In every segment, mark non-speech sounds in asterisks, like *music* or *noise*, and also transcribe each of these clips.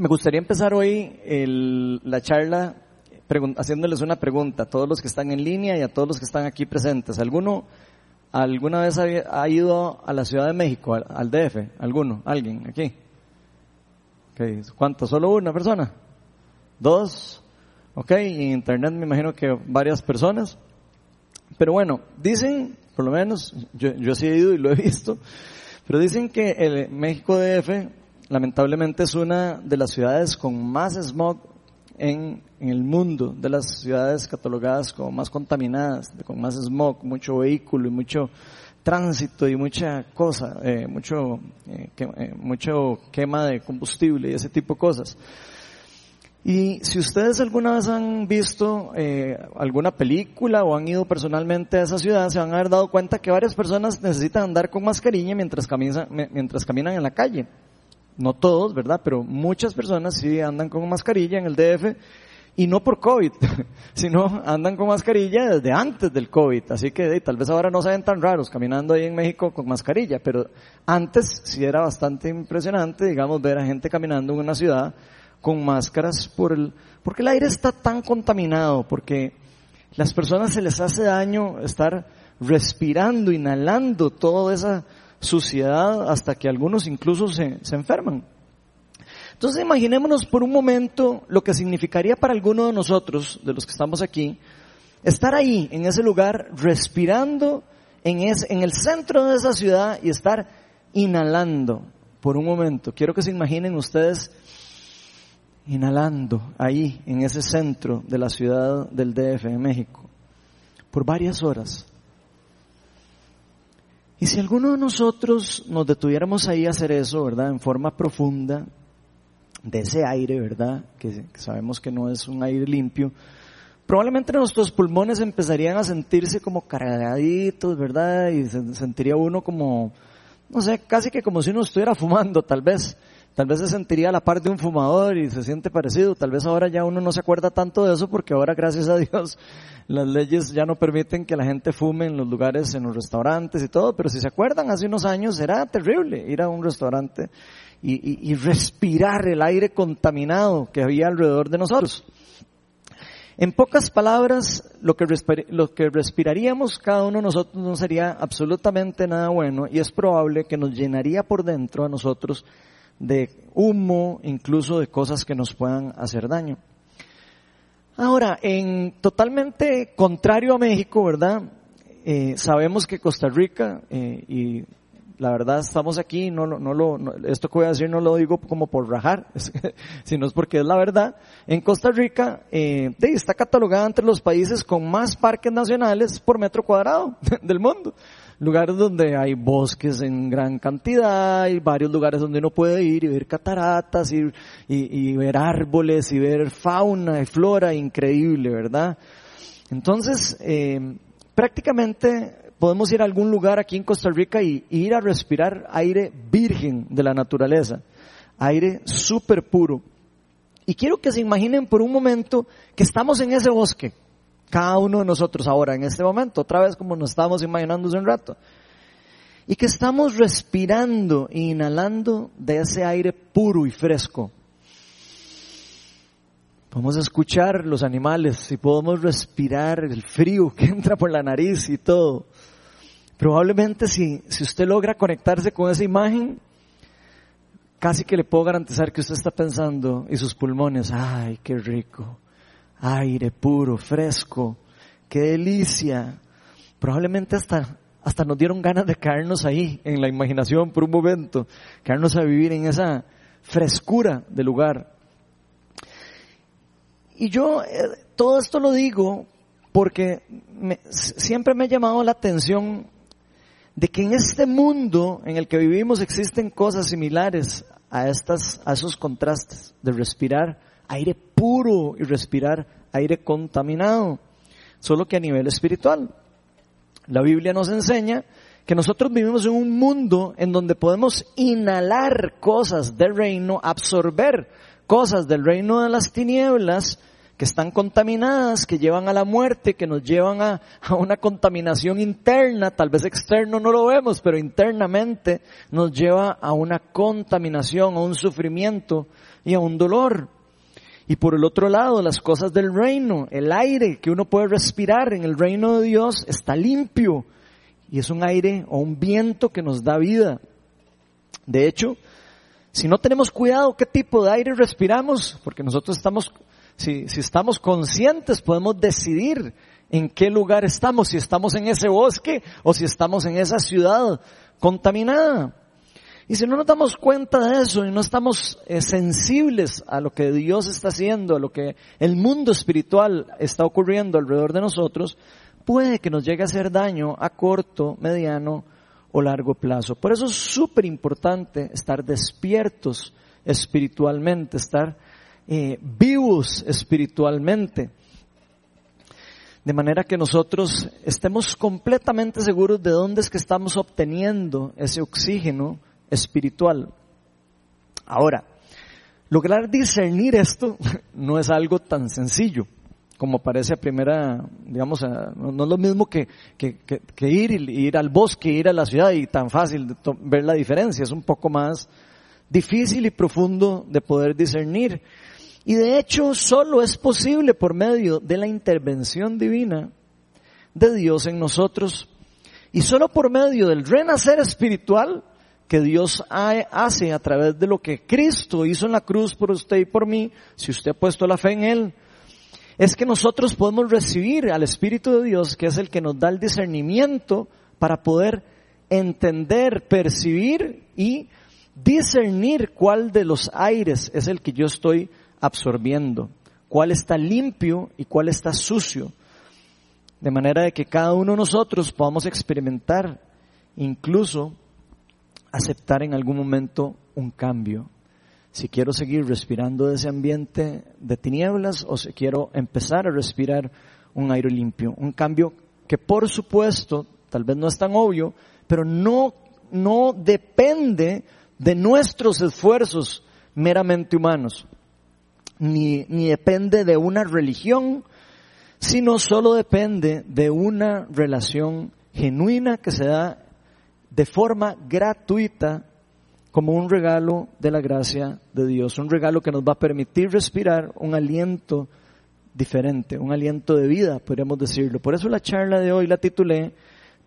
Me gustaría empezar hoy la charla haciéndoles una pregunta a todos los que están en línea y a todos los que están aquí presentes. ¿Alguno alguna vez ha, ido a la Ciudad de México, al, DF? ¿Alguno? ¿Alguien aquí? Okay. ¿Cuánto? ¿Solo una persona? ¿Dos? Ok, en internet me imagino que varias personas. Pero bueno, dicen, por lo menos, yo, yo sí he ido y lo he *laughs* visto, pero dicen que el México DF lamentablemente es una de las ciudades con más smog en, el mundo, de las ciudades catalogadas como más contaminadas, con más smog, mucho vehículo y mucho tránsito y mucha cosa, eh, mucho, eh, eh, mucho quema de combustible y ese tipo de cosas. Y si ustedes alguna vez han visto alguna película o han ido personalmente a esa ciudad, se van a haber dado cuenta que varias personas necesitan andar con mascarilla mientras mientras caminan en la calle no todos, ¿verdad? Pero muchas personas sí andan con mascarilla en el DF y no por COVID, *laughs* sino andan con mascarilla desde antes del COVID. Así que tal vez ahora no se ven tan raros caminando ahí en México con mascarilla, pero antes sí era bastante impresionante, digamos, ver a gente caminando en una ciudad con máscaras por el, porque el aire está tan contaminado, porque las personas se les hace daño estar respirando, inhalando toda esa suciedad hasta que algunos incluso se, se enferman. Entonces imaginémonos por un momento lo que significaría para alguno de nosotros, de los que estamos aquí, estar ahí, en ese lugar, respirando en, ese, en el centro de esa ciudad y estar inhalando por un momento. Quiero que se imaginen ustedes inhalando ahí, en ese centro de la ciudad del DF, en México, por varias horas. Y si alguno de nosotros nos detuviéramos ahí a hacer eso, ¿verdad? En forma profunda, de ese aire, ¿verdad? Que, sabemos que no es un aire limpio, probablemente nuestros pulmones empezarían a sentirse como cargaditos, ¿verdad? Y se, sentiría uno como, no sé, casi que como si uno estuviera fumando, tal vez. Tal vez se sentiría la parte de un fumador y se siente parecido. Tal vez ahora ya uno no se acuerda tanto de eso porque ahora, gracias a Dios, *laughs* las leyes ya no permiten que la gente fume en los lugares, en los restaurantes y todo. Pero si se acuerdan, hace unos años era terrible ir a un restaurante y, y respirar el aire contaminado que había alrededor de nosotros. En pocas palabras, lo que, lo que respiraríamos cada uno de nosotros no sería absolutamente nada bueno y es probable que nos llenaría por dentro a nosotros de humo, incluso de cosas que nos puedan hacer daño. Ahora, en totalmente contrario a México, ¿verdad? Eh, sabemos que Costa Rica, eh, y la verdad estamos aquí, no, no lo, esto que voy a decir no lo digo como por rajar, *laughs* sino es porque es la verdad. En Costa Rica eh, está catalogada entre los países con más parques nacionales por metro cuadrado *laughs* del mundo lugares donde hay bosques en gran cantidad, hay varios lugares donde uno puede ir y ver cataratas y, y, ver árboles y ver fauna y flora increíble, ¿verdad? Entonces, eh, prácticamente podemos ir a algún lugar aquí en Costa Rica y, y ir a respirar aire virgen de la naturaleza, aire súper puro. Y quiero que se imaginen por un momento que estamos en ese bosque cada uno de nosotros ahora, en este momento, otra vez como nos estábamos imaginando hace un rato. Y que estamos respirando e inhalando de ese aire puro y fresco. Podemos escuchar los animales y podemos respirar el frío que *laughs* entra por la nariz y todo. Probablemente si, si usted logra conectarse con esa imagen, casi que le puedo garantizar que usted está pensando y sus pulmones, ay, qué rico aire puro, fresco, qué delicia. Probablemente hasta, hasta nos dieron ganas de caernos ahí en la imaginación por un momento, caernos a vivir en esa frescura del lugar. Y yo eh, todo esto lo digo porque siempre me ha llamado la atención de que en este mundo en el que vivimos existen cosas similares a estas, a esos contrastes de respirar aire puro y respirar aire contaminado, solo que a nivel espiritual. La Biblia nos enseña que nosotros vivimos en un mundo en donde podemos inhalar cosas del reino, absorber cosas del reino de las tinieblas que están contaminadas, que llevan a la muerte, que nos llevan a, a, una contaminación interna, tal vez externo no lo vemos, pero internamente nos lleva a una contaminación, a un sufrimiento y a un dolor. Y por el otro lado, las cosas del reino, el aire que uno puede respirar en el reino de Dios está limpio y es un aire o un viento que nos da vida. De hecho, si no tenemos cuidado qué tipo de aire respiramos, porque nosotros estamos, si, estamos conscientes, podemos decidir en qué lugar estamos, si estamos en ese bosque o si estamos en esa ciudad contaminada. Y si no nos damos cuenta de eso y no estamos eh, sensibles a lo que Dios está haciendo, a lo que el mundo espiritual está ocurriendo alrededor de nosotros, puede que nos llegue a hacer daño a corto, mediano o largo plazo. Por eso es súper importante estar despiertos espiritualmente, estar eh, vivos espiritualmente. De manera que nosotros estemos completamente seguros de dónde es que estamos obteniendo ese oxígeno espiritual. Ahora, lograr discernir esto *laughs* no es algo tan sencillo como parece a primera, digamos, no, es lo mismo que, ir, ir al bosque, ir a la ciudad y tan fácil ver la diferencia, es un poco más difícil y profundo de poder discernir. Y de hecho solo es posible por medio de la intervención divina de Dios en nosotros y solo por medio del renacer espiritual que Dios hace a través de lo que Cristo hizo en la cruz por usted y por mí, si usted ha puesto la fe en Él, es que nosotros podemos recibir al Espíritu de Dios, que es el que nos da el discernimiento para poder entender, percibir y discernir cuál de los aires es el que yo estoy absorbiendo, cuál está limpio y cuál está sucio. De manera de que cada uno de nosotros podamos experimentar incluso aceptar en algún momento un cambio. Si quiero seguir respirando de ese ambiente de tinieblas o si quiero empezar a respirar un aire limpio. Un cambio que por supuesto, tal vez no es tan obvio, pero no, no depende de nuestros esfuerzos meramente humanos, ni, ni depende de una religión, sino solo depende de una relación genuina que se da de forma gratuita como un regalo de la gracia de Dios, un regalo que nos va a permitir respirar un aliento diferente, un aliento de vida, podríamos decirlo. Por eso la charla de hoy la titulé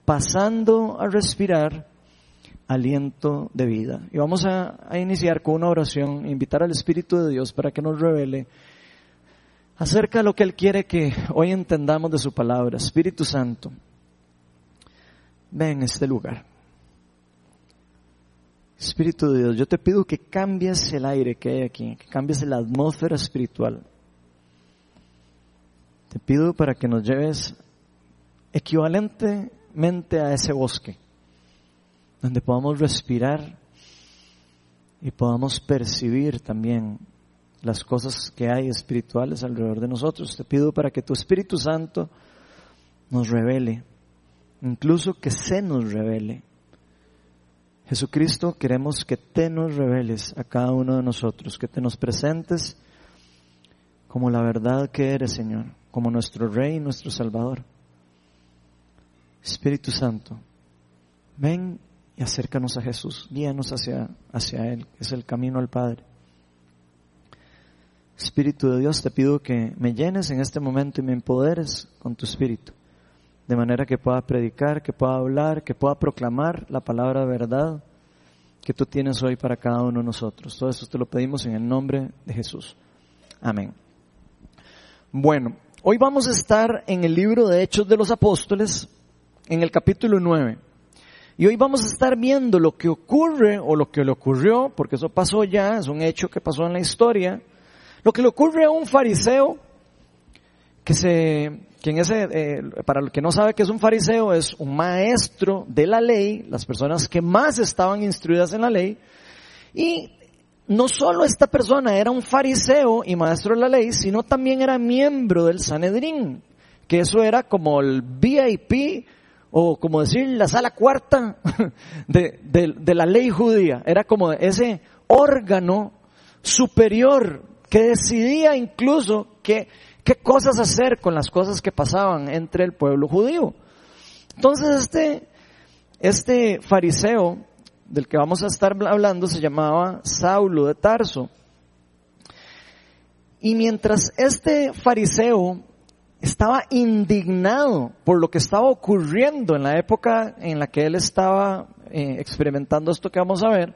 Pasando a respirar aliento de vida. Y vamos a, iniciar con una oración, invitar al Espíritu de Dios para que nos revele acerca de lo que Él quiere que hoy entendamos de su palabra. Espíritu Santo, ven a este lugar. Espíritu de Dios, yo te pido que cambies el aire que hay aquí, que cambies la atmósfera espiritual. Te pido para que nos lleves equivalentemente a ese bosque, donde podamos respirar y podamos percibir también las cosas que hay espirituales alrededor de nosotros. Te pido para que tu Espíritu Santo nos revele, incluso que se nos revele Jesucristo, queremos que te nos reveles a cada uno de nosotros, que te nos presentes como la verdad que eres, Señor, como nuestro Rey y nuestro Salvador. Espíritu Santo, ven y acércanos a Jesús, guíanos hacia, hacia Él, que es el camino al Padre. Espíritu de Dios, te pido que me llenes en este momento y me empoderes con tu Espíritu de manera que pueda predicar, que pueda hablar, que pueda proclamar la palabra de verdad que tú tienes hoy para cada uno de nosotros. Todo eso te lo pedimos en el nombre de Jesús. Amén. Bueno, hoy vamos a estar en el libro de Hechos de los Apóstoles, en el capítulo 9. Y hoy vamos a estar viendo lo que ocurre o lo que le ocurrió, porque eso pasó ya, es un hecho que pasó en la historia, lo que le ocurre a un fariseo que se, que en ese, eh, para el que no sabe que es un fariseo, es un maestro de la ley, las personas que más estaban instruidas en la ley, y no solo esta persona era un fariseo y maestro de la ley, sino también era miembro del Sanedrín, que eso era como el VIP, o como decir la sala cuarta *laughs* de, de la ley judía, era como ese órgano superior que decidía incluso que qué cosas hacer con las cosas que pasaban entre el pueblo judío. Entonces este, este fariseo del que vamos a estar hablando se llamaba Saulo de Tarso. Y mientras este fariseo estaba indignado por lo que estaba ocurriendo en la época en la que él estaba eh, experimentando esto que vamos a ver,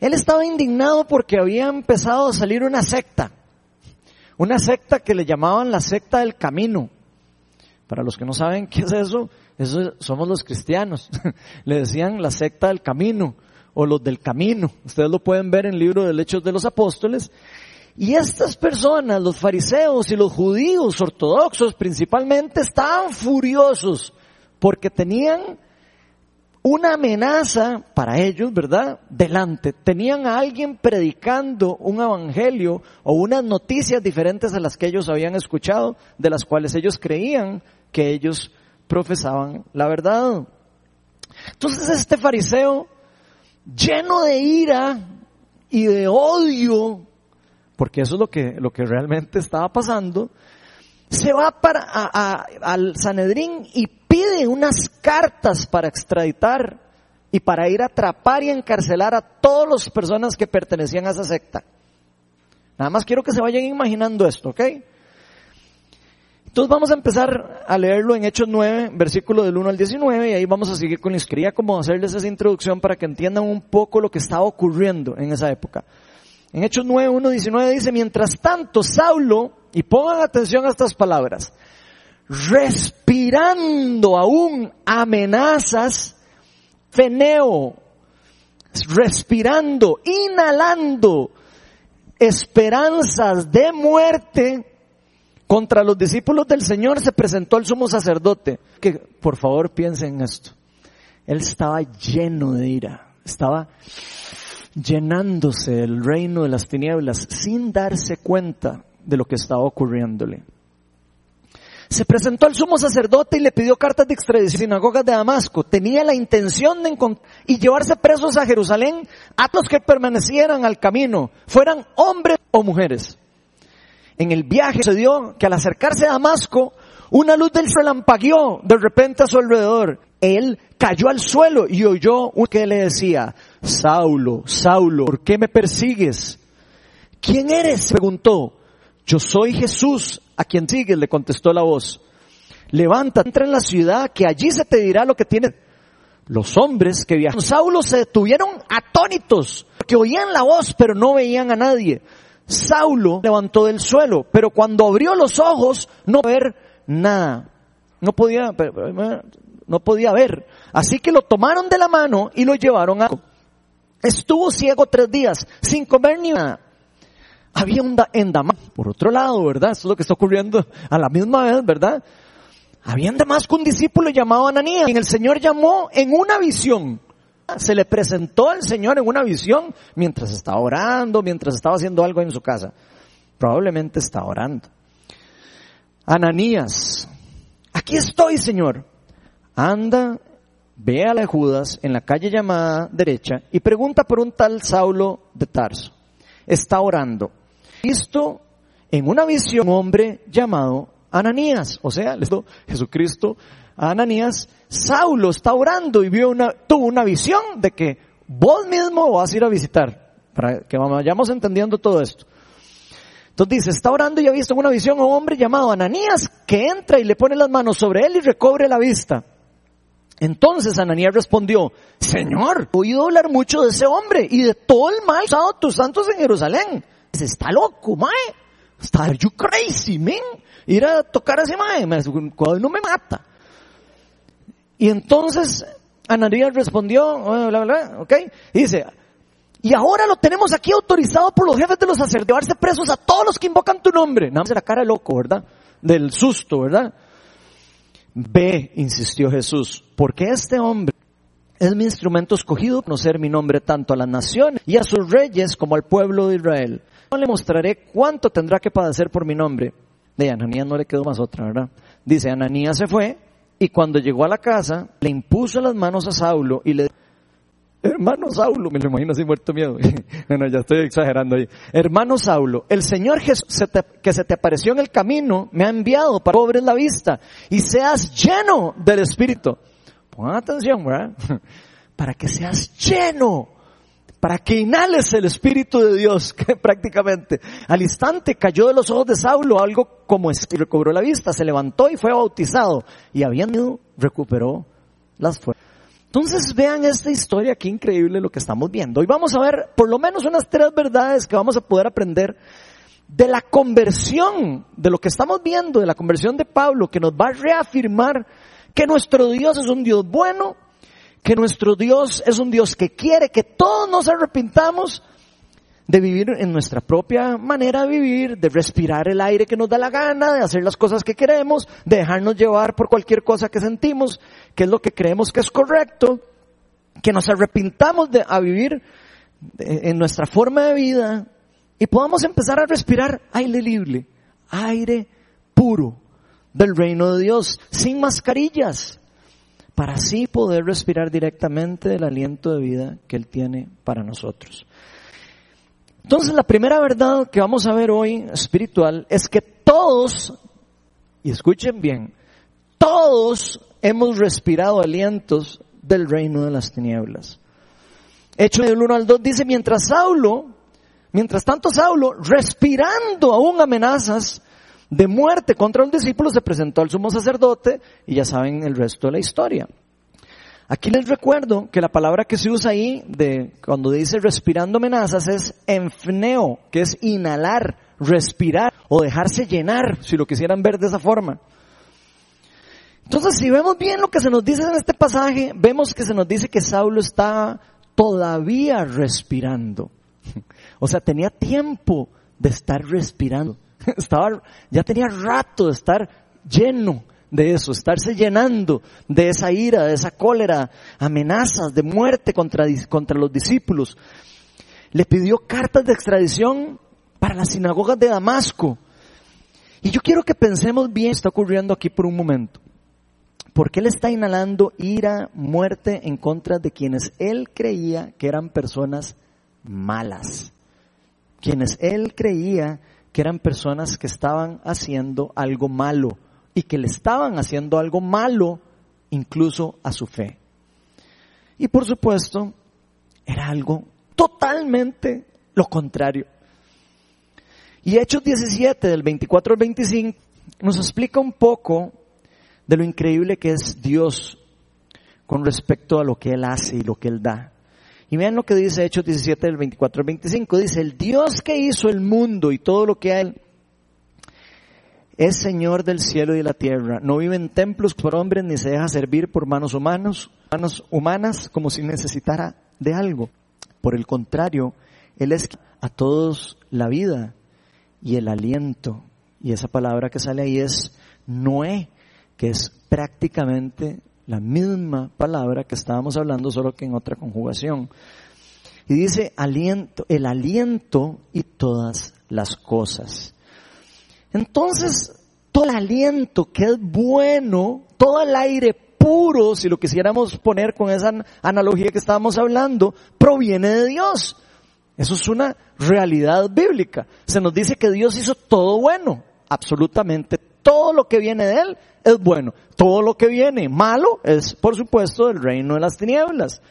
él estaba indignado porque había empezado a salir una secta, una secta que le llamaban la secta del camino. Para los que no saben qué es eso, somos los cristianos. *laughs* le decían la secta del camino o los del camino. Ustedes lo pueden ver en el libro de Hechos de los Apóstoles. Y estas personas, los fariseos y los judíos ortodoxos principalmente, estaban furiosos porque tenían una amenaza para ellos, ¿verdad? Delante. Tenían a alguien predicando un evangelio o unas noticias diferentes a las que ellos habían escuchado, de las cuales ellos creían que ellos profesaban la verdad. Entonces este fariseo, lleno de ira y de odio, porque eso es lo que, lo que realmente estaba pasando, se va para, al Sanedrín y pide unas cartas para extraditar y para ir a atrapar y encarcelar a todas las personas que pertenecían a esa secta. Nada más quiero que se vayan imaginando esto, ¿ok? Entonces vamos a empezar a leerlo en Hechos 9, versículo del 1 al 19, y ahí vamos a seguir con la Quería como hacerles esa introducción para que entiendan un poco lo que estaba ocurriendo en esa época. En Hechos 9, 1, 19 dice, mientras tanto, Saulo, y pongan atención a estas palabras, respirando aún amenazas, feneo, respirando, inhalando esperanzas de muerte contra los discípulos del Señor, se presentó el sumo sacerdote. Que por favor piensen en esto. Él estaba lleno de ira, estaba llenándose del reino de las tinieblas sin darse cuenta de lo que estaba ocurriéndole. Se presentó al sumo sacerdote y le pidió cartas de extradición sinagogas de Damasco. Tenía la intención de y llevarse presos a Jerusalén a los que permanecieran al camino, fueran hombres o mujeres. En el viaje se que al acercarse a Damasco, una luz del relampagueó de repente a su alrededor. Él cayó al suelo y oyó un que le decía, Saulo, Saulo, ¿por qué me persigues? ¿Quién eres? preguntó. Yo soy Jesús, a quien sigues, le contestó la voz. Levántate, entra en la ciudad, que allí se te dirá lo que tiene. Los hombres que viajaron Saulo se detuvieron atónitos, que oían la voz, pero no veían a nadie. Saulo levantó del suelo, pero cuando abrió los ojos, no ver nada. No podía, no podía ver. Así que lo tomaron de la mano y lo llevaron a... Estuvo ciego tres días, sin comer ni nada. Había un en Damasco, por otro lado, ¿verdad? Eso es lo que está ocurriendo a la misma vez, ¿verdad? Había en Damasco un discípulo llamado Ananías, quien el Señor llamó en una visión. Se le presentó al Señor en una visión mientras estaba orando, mientras estaba haciendo algo en su casa. Probablemente estaba orando. Ananías, aquí estoy, Señor. Anda, ve a la Judas en la calle llamada derecha y pregunta por un tal Saulo de Tarso. Está orando visto en una visión un hombre llamado Ananías, o sea, Jesucristo a Ananías, Saulo está orando y vio una, tuvo una visión de que vos mismo vas a ir a visitar, para que vayamos entendiendo todo esto. Entonces dice, está orando y ha visto en una visión a un hombre llamado Ananías que entra y le pone las manos sobre él y recobre la vista. Entonces Ananías respondió, Señor, he oído hablar mucho de ese hombre y de todo el mal usado tus santos en Jerusalén está loco, mae. Está, you crazy, man. Ir a tocar a ese mae, no me mata. Y entonces Ananías respondió, bla, bla, ok, y dice, y ahora lo tenemos aquí autorizado por los jefes de los sacerdotes, llevarse presos a todos los que invocan tu nombre. Nada más la cara de loco, ¿verdad? Del susto, ¿verdad? Ve, insistió Jesús, porque este hombre es mi instrumento escogido conocer mi nombre tanto a las naciones y a sus reyes como al pueblo de Israel. Le mostraré cuánto tendrá que padecer por mi nombre. De Ananías no le quedó más otra, ¿verdad? Dice, Ananías se fue y cuando llegó a la casa le impuso las manos a Saulo y le Hermano Saulo, me lo imagino así muerto miedo. *laughs* bueno, ya estoy exagerando ahí. Hermano Saulo, el Señor Jesús que se te apareció en el camino me ha enviado para que la vista y seas lleno del Espíritu. Pongan atención, ¿verdad? *laughs* Para que seas lleno para que inhales el Espíritu de Dios, *laughs* que prácticamente al instante cayó de los ojos de Saulo algo como y recobró la vista, se levantó y fue bautizado y habiendo recuperó las fuerzas. Entonces vean esta historia, qué increíble lo que estamos viendo. Hoy vamos a ver por lo menos unas tres verdades que vamos a poder aprender de la conversión, de lo que estamos viendo, de la conversión de Pablo, que nos va a reafirmar que nuestro Dios es un Dios bueno, que nuestro Dios es un Dios que quiere que todos nos arrepintamos de vivir en nuestra propia manera de vivir, de respirar el aire que nos da la gana, de hacer las cosas que queremos, de dejarnos llevar por cualquier cosa que sentimos, que es lo que creemos que es correcto, que nos arrepintamos de a vivir en nuestra forma de vida y podamos empezar a respirar aire libre, aire puro del reino de Dios, sin mascarillas, para así poder respirar directamente del aliento de vida que Él tiene para nosotros. Entonces la primera verdad que vamos a ver hoy espiritual es que todos, y escuchen bien, todos hemos respirado alientos del reino de las tinieblas. Hecho del 1 al 2 dice, mientras Saulo, mientras tanto Saulo, respirando aún amenazas de muerte contra un discípulo, se presentó al sumo sacerdote y ya saben el resto de la historia. Aquí les recuerdo que la palabra que se usa ahí de cuando dice respirando amenazas es enfneo, que es inhalar, respirar o dejarse llenar, si lo quisieran ver de esa forma. Entonces, si vemos bien lo que se nos dice en este pasaje, vemos que se nos dice que Saulo está todavía respirando. *laughs* O sea, tenía tiempo de estar respirando. *laughs* Estaba, ya tenía rato de estar lleno de eso, estarse llenando de esa ira, de esa cólera, amenazas de muerte contra, contra los discípulos. Le pidió cartas de extradición para las sinagogas de Damasco. Y yo quiero que pensemos bien, está ocurriendo aquí por un momento. Porque él está inhalando ira, muerte en contra de quienes él creía que eran personas malas. Quienes él creía que eran personas que estaban haciendo algo malo y que le estaban haciendo algo malo incluso a su fe. Y por supuesto, era algo totalmente lo contrario. Y Hechos 17, del 24 al 25, nos explica un poco de lo increíble que es Dios con respecto a lo que Él hace y lo que Él da. Y vean lo que dice Hechos 17, del 24 al 25. Dice, el Dios que hizo el mundo y todo lo que hay es Señor del cielo y de la tierra. No vive en templos por hombres ni se deja servir por manos humanos, manos humanas como si necesitara de algo. Por el contrario, Él es a todos la vida y el aliento. Y esa palabra que sale ahí es Noé, que es prácticamente la misma palabra que estábamos hablando, solo que en otra conjugación. Y dice aliento, el aliento y todas las cosas. Entonces, todo el aliento que es bueno, todo el aire puro, si lo quisiéramos poner con esa analogía que estábamos hablando, proviene de Dios. Eso es una realidad bíblica. Se nos dice que Dios hizo todo bueno, absolutamente todo lo que viene de Él es bueno. Todo lo que viene malo es, por supuesto, del reino de las tinieblas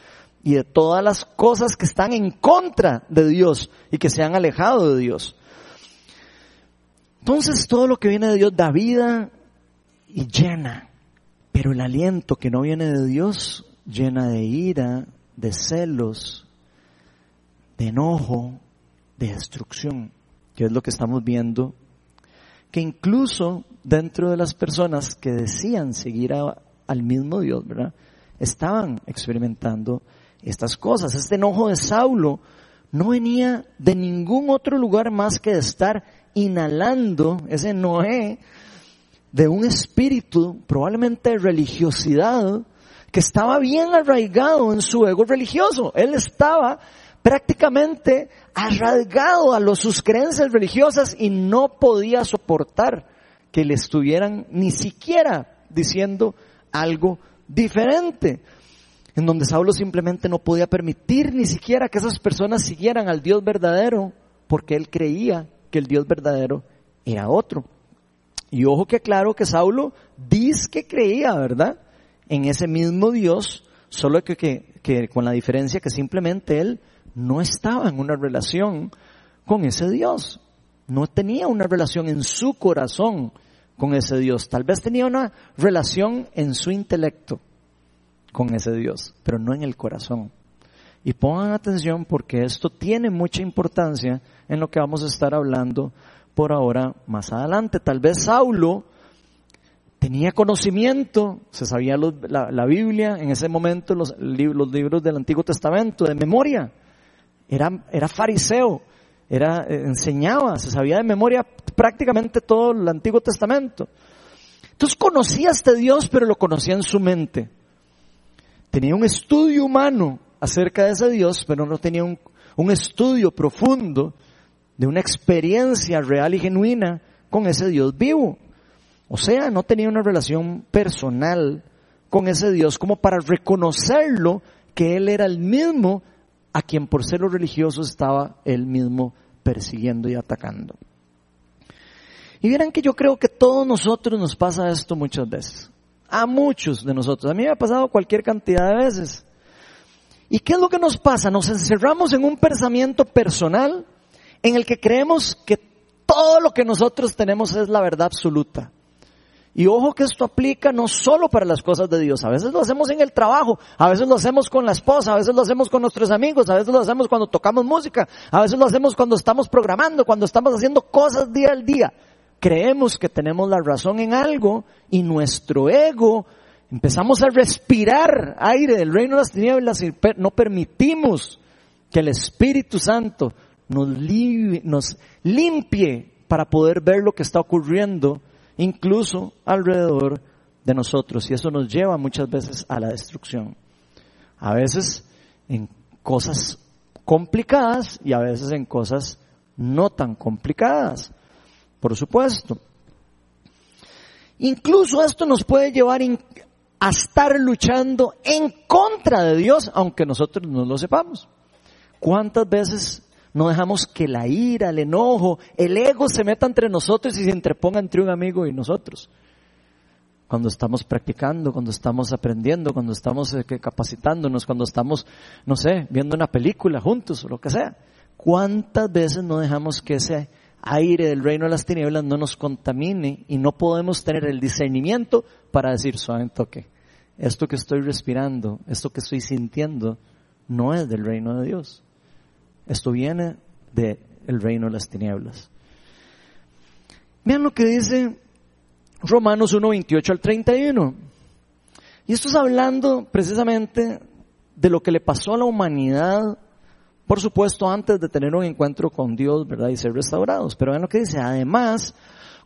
y de todas las cosas que están en contra de Dios y que se han alejado de Dios. Entonces todo lo que viene de Dios da vida y llena, pero el aliento que no viene de Dios llena de ira, de celos, de enojo, de destrucción, que es lo que estamos viendo, que incluso dentro de las personas que decían seguir al mismo Dios, ¿verdad? Estaban experimentando estas cosas. Este enojo de Saulo no venía de ningún otro lugar más que de estar inhalando ese Noé de un espíritu probablemente de religiosidad que estaba bien arraigado en su ego religioso. Él estaba prácticamente arraigado a sus creencias religiosas y no podía soportar que le estuvieran ni siquiera diciendo algo diferente. En donde Saulo simplemente no podía permitir ni siquiera que esas personas siguieran al Dios verdadero porque él creía que el Dios verdadero era otro. Y ojo que claro que Saulo dice que creía, ¿verdad? En ese mismo Dios, solo que, que, que con la diferencia que simplemente él no estaba en una relación con ese Dios. No tenía una relación en su corazón con ese Dios. Tal vez tenía una relación en su intelecto con ese Dios, pero no en el corazón. Y pongan atención porque esto tiene mucha importancia en lo que vamos a estar hablando por ahora más adelante. Tal vez Saulo tenía conocimiento, se sabía la, Biblia, en ese momento los, los, libros del Antiguo Testamento de memoria. Era, era fariseo, era, eh, enseñaba, se sabía de memoria prácticamente todo el Antiguo Testamento. Entonces conocía a este Dios, pero lo conocía en su mente. Tenía un estudio humano acerca de ese Dios, pero no tenía un, estudio profundo de una experiencia real y genuina con ese Dios vivo. O sea, no tenía una relación personal con ese Dios como para reconocerlo que Él era el mismo a quien por ser religioso estaba Él mismo persiguiendo y atacando. Y vieran que yo creo que todos nosotros nos pasa esto muchas veces. A muchos de nosotros. A mí me ha pasado cualquier cantidad de veces. ¿Y qué es lo que nos pasa? Nos encerramos en un pensamiento personal en el que creemos que todo lo que nosotros tenemos es la verdad absoluta. Y ojo que esto aplica no solo para las cosas de Dios, a veces lo hacemos en el trabajo, a veces lo hacemos con la esposa, a veces lo hacemos con nuestros amigos, a veces lo hacemos cuando tocamos música, a veces lo hacemos cuando estamos programando, cuando estamos haciendo cosas día al día. Creemos que tenemos la razón en algo y nuestro ego empezamos a respirar aire del reino de las tinieblas y no permitimos que el Espíritu Santo nos, nos limpie para poder ver lo que está ocurriendo incluso alrededor de nosotros. Y eso nos lleva muchas veces a la destrucción. A veces en cosas complicadas y a veces en cosas no tan complicadas. Por supuesto. Incluso esto nos puede llevar a estar luchando en contra de Dios, aunque nosotros no lo sepamos. ¿Cuántas veces no dejamos que la ira, el enojo, el ego se meta entre nosotros y se interponga entre un amigo y nosotros? Cuando estamos practicando, cuando estamos aprendiendo, cuando estamos eh, capacitándonos, cuando estamos, no sé, viendo una película juntos o lo que sea. ¿Cuántas veces no dejamos que ese aire del reino de las tinieblas no nos contamine y no podemos tener el discernimiento para decir suave toque? esto que estoy respirando, esto que estoy sintiendo, no es del reino de Dios. Esto viene del reino de las tinieblas. Vean lo que dice Romanos 1, 28 al 31. Y esto es hablando precisamente de lo que le pasó a la humanidad, por supuesto, antes de tener un encuentro con Dios, ¿verdad? Y ser restaurados. Pero vean lo que dice. Además,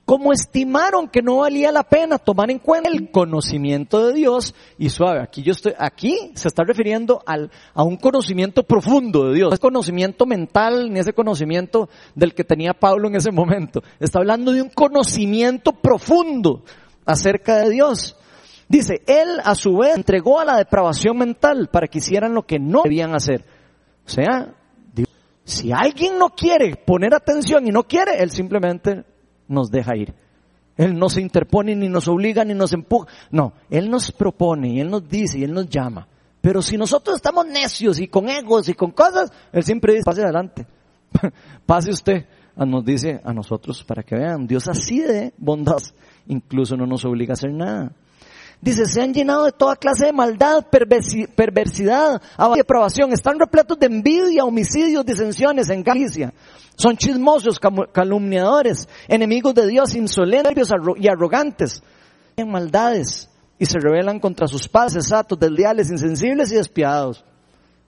como estimaron que no valía la pena tomar en cuenta el conocimiento de Dios y suave. Aquí yo estoy, aquí se está refiriendo al, a un conocimiento profundo de Dios. No es conocimiento mental ni ese conocimiento del que tenía Pablo en ese momento. Está hablando de un conocimiento profundo acerca de Dios. Dice, él a su vez entregó a la depravación mental para que hicieran lo que no debían hacer. O sea, si alguien no quiere poner atención y no quiere, él simplemente nos deja ir. Él no se interpone ni nos obliga ni nos empuja. No, Él nos propone y Él nos dice y Él nos llama. Pero si nosotros estamos necios y con egos y con cosas, Él siempre dice, pase adelante. *laughs* pase usted. Ah, nos dice a nosotros para que vean, Dios así de bondad, incluso no nos obliga a hacer nada. Dice, se han llenado de toda clase de maldad, perversidad, depravación. Están repletos de envidia, homicidios, disensiones en Galicia. Son chismosos, calumniadores, enemigos de Dios, insolentes y arrogantes. En maldades y se rebelan contra sus padres, exactos, desleales, insensibles y despiadados.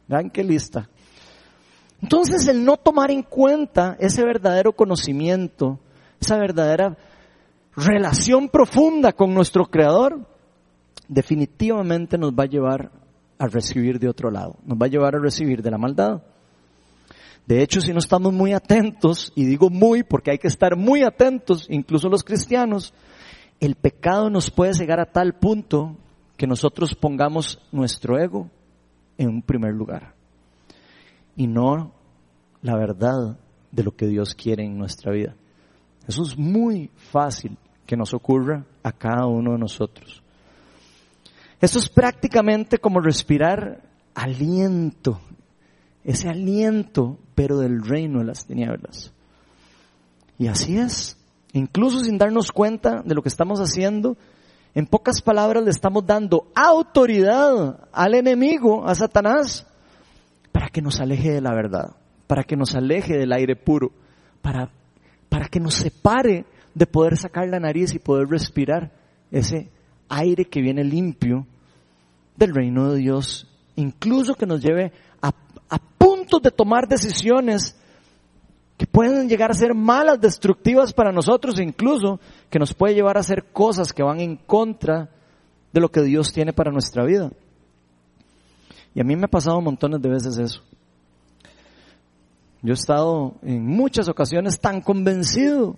Vean qué lista. Entonces el no tomar en cuenta ese verdadero conocimiento, esa verdadera relación profunda con nuestro Creador, definitivamente nos va a llevar a recibir de otro lado, nos va a llevar a recibir de la maldad. De hecho, si no estamos muy atentos, y digo muy porque hay que estar muy atentos, incluso los cristianos, el pecado nos puede llegar a tal punto que nosotros pongamos nuestro ego en un primer lugar y no la verdad de lo que Dios quiere en nuestra vida. Eso es muy fácil que nos ocurra a cada uno de nosotros. Eso es prácticamente como respirar aliento ese aliento, pero del reino de las tinieblas. Y así es. Incluso sin darnos cuenta de lo que estamos haciendo, en pocas palabras le estamos dando autoridad al enemigo, a Satanás, para que nos aleje de la verdad, para que nos aleje del aire puro, para, para que nos separe de poder sacar la nariz y poder respirar ese aire que viene limpio del reino de Dios, incluso que nos lleve a, a puntos de tomar decisiones que pueden llegar a ser malas, destructivas para nosotros, incluso que nos puede llevar a hacer cosas que van en contra de lo que Dios tiene para nuestra vida. Y a mí me ha pasado montones de veces eso. Yo he estado en muchas ocasiones tan convencido,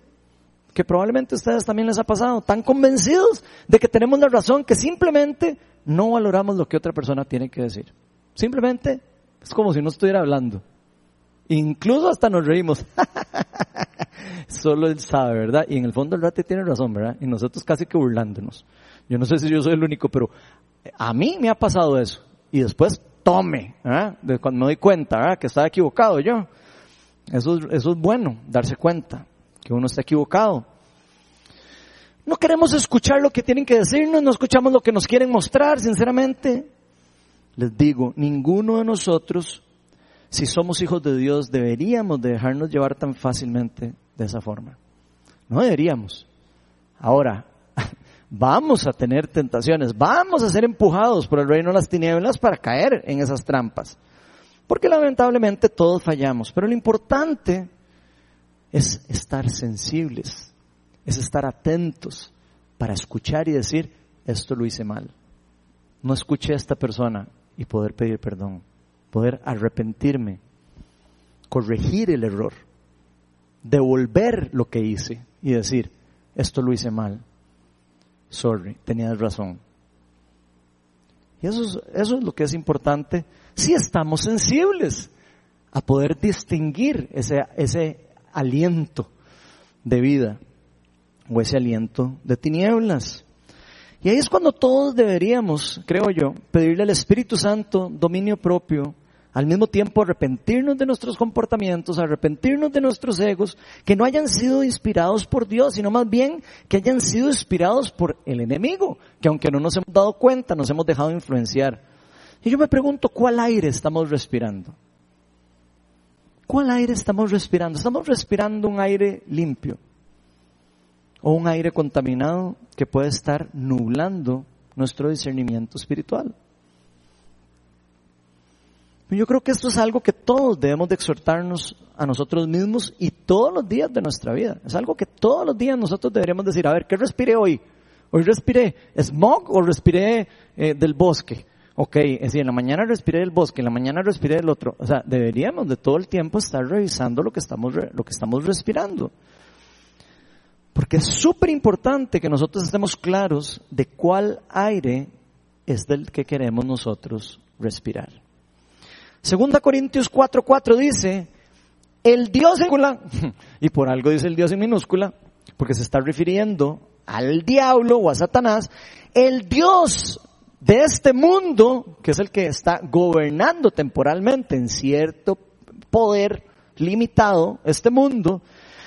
que probablemente a ustedes también les ha pasado, tan convencidos de que tenemos la razón que simplemente no valoramos lo que otra persona tiene que decir. Simplemente es como si no estuviera hablando. Incluso hasta nos reímos. *laughs* Solo él sabe, ¿verdad? Y en el fondo el rate tiene razón, ¿verdad? Y nosotros casi que burlándonos. Yo no sé si yo soy el único, pero a mí me ha pasado eso. Y después tome, ¿verdad? cuando me doy cuenta, ¿verdad? Que estaba equivocado yo. Eso, eso es bueno, darse cuenta que uno está equivocado. No queremos escuchar lo que tienen que decirnos, no escuchamos lo que nos quieren mostrar, sinceramente. Les digo, ninguno de nosotros si somos hijos de Dios, deberíamos de dejarnos llevar tan fácilmente de esa forma. No deberíamos. Ahora, *laughs* vamos a tener tentaciones, vamos a ser empujados por el reino de las tinieblas para caer en esas trampas. Porque lamentablemente todos fallamos. Pero lo importante es estar sensibles, es estar atentos para escuchar y decir, esto lo hice mal. No escuché a esta persona y poder pedir perdón poder arrepentirme, corregir el error, devolver lo que hice y decir, esto lo hice mal, sorry, tenías razón. Y eso es, eso es lo que es importante si estamos sensibles a poder distinguir ese, ese aliento de vida o ese aliento de tinieblas. Y ahí es cuando todos deberíamos, creo yo, pedirle al Espíritu Santo dominio propio al mismo tiempo arrepentirnos de nuestros comportamientos, arrepentirnos de nuestros egos, que no hayan sido inspirados por Dios, sino más bien que hayan sido inspirados por el enemigo, que aunque no nos hemos dado cuenta, nos hemos dejado influenciar. Y yo me pregunto, ¿cuál aire estamos respirando? ¿Cuál aire estamos respirando? ¿Estamos respirando un aire limpio? ¿O un aire contaminado que puede estar nublando nuestro discernimiento espiritual? Yo creo que esto es algo que todos debemos de exhortarnos a nosotros mismos y todos los días de nuestra vida. Es algo que todos los días nosotros deberíamos decir, a ver, ¿qué respiré hoy? ¿Hoy respiré smog o respiré eh, del bosque? Ok, es decir, en la mañana respiré del bosque, en la mañana respiré del otro. O sea, deberíamos de todo el tiempo estar revisando lo que estamos, lo que estamos respirando. Porque es súper importante que nosotros estemos claros de cuál aire es del que queremos nosotros respirar. Segunda Corintios 4:4 dice, el Dios en minúscula, *laughs* y por algo dice el Dios en minúscula, porque se está refiriendo al diablo o a Satanás, el Dios de este mundo, que es el que está gobernando temporalmente en cierto poder limitado este mundo,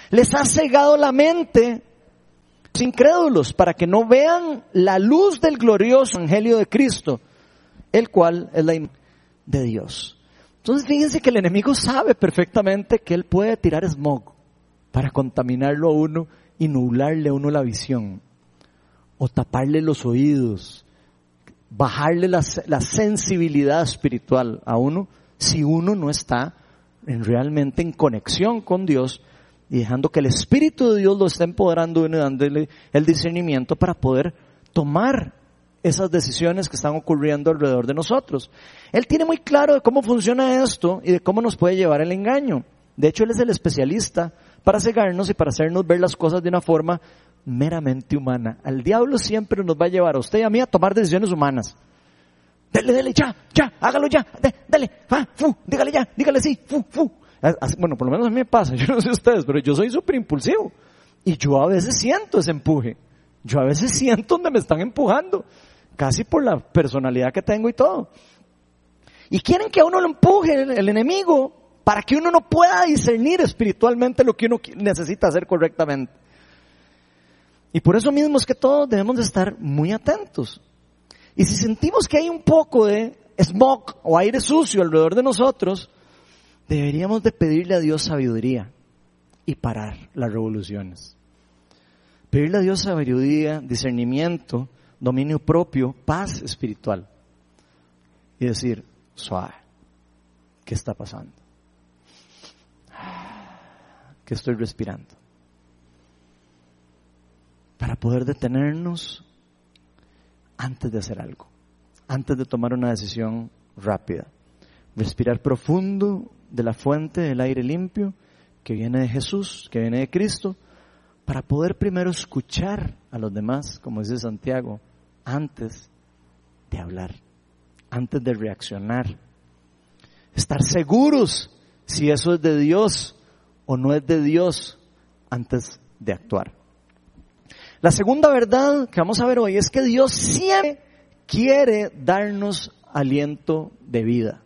les ha cegado la mente incrédulos para que no vean la luz del glorioso evangelio de Cristo, el cual es la de Dios. Entonces fíjense que el enemigo sabe perfectamente que él puede tirar smog para contaminarlo a uno y nublarle a uno la visión, o taparle los oídos, bajarle la, la sensibilidad espiritual a uno si uno no está en, realmente en conexión con Dios y dejando que el Espíritu de Dios lo esté empoderando y dándole el discernimiento para poder tomar esas decisiones que están ocurriendo alrededor de nosotros. Él tiene muy claro de cómo funciona esto y de cómo nos puede llevar el engaño. De hecho, él es el especialista para cegarnos y para hacernos ver las cosas de una forma meramente humana. Al diablo siempre nos va a llevar a usted y a mí a tomar decisiones humanas. Dele, dele, ya, ya, hágalo ya, dale, ah, fu, dígale ya, dígale sí, fu, fu. bueno, por lo menos a mí me pasa, *laughs* yo no sé ustedes, pero yo soy súper impulsivo. Y yo a veces siento ese empuje. Yo a veces siento donde me están empujando casi por la personalidad que tengo y todo. Y quieren que a uno lo empuje el, el enemigo para que uno no pueda discernir espiritualmente lo que uno necesita hacer correctamente. Y por eso mismo es que todos debemos de estar muy atentos. Y si sentimos que hay un poco de smog o aire sucio alrededor de nosotros, deberíamos de pedirle a Dios sabiduría y parar las revoluciones. Pedirle a Dios sabiduría, discernimiento, dominio propio, paz espiritual. Y decir, suave, ¿qué está pasando? ¿Qué estoy respirando? Para poder detenernos antes de hacer algo, antes de tomar una decisión rápida. Respirar profundo de la fuente del aire limpio que viene de Jesús, que viene de Cristo, para poder primero escuchar a los demás, como dice Santiago, antes de hablar, antes de reaccionar. Estar seguros si eso es de Dios o no es de Dios antes de actuar. La segunda verdad que vamos a ver hoy es que Dios siempre quiere darnos aliento de vida.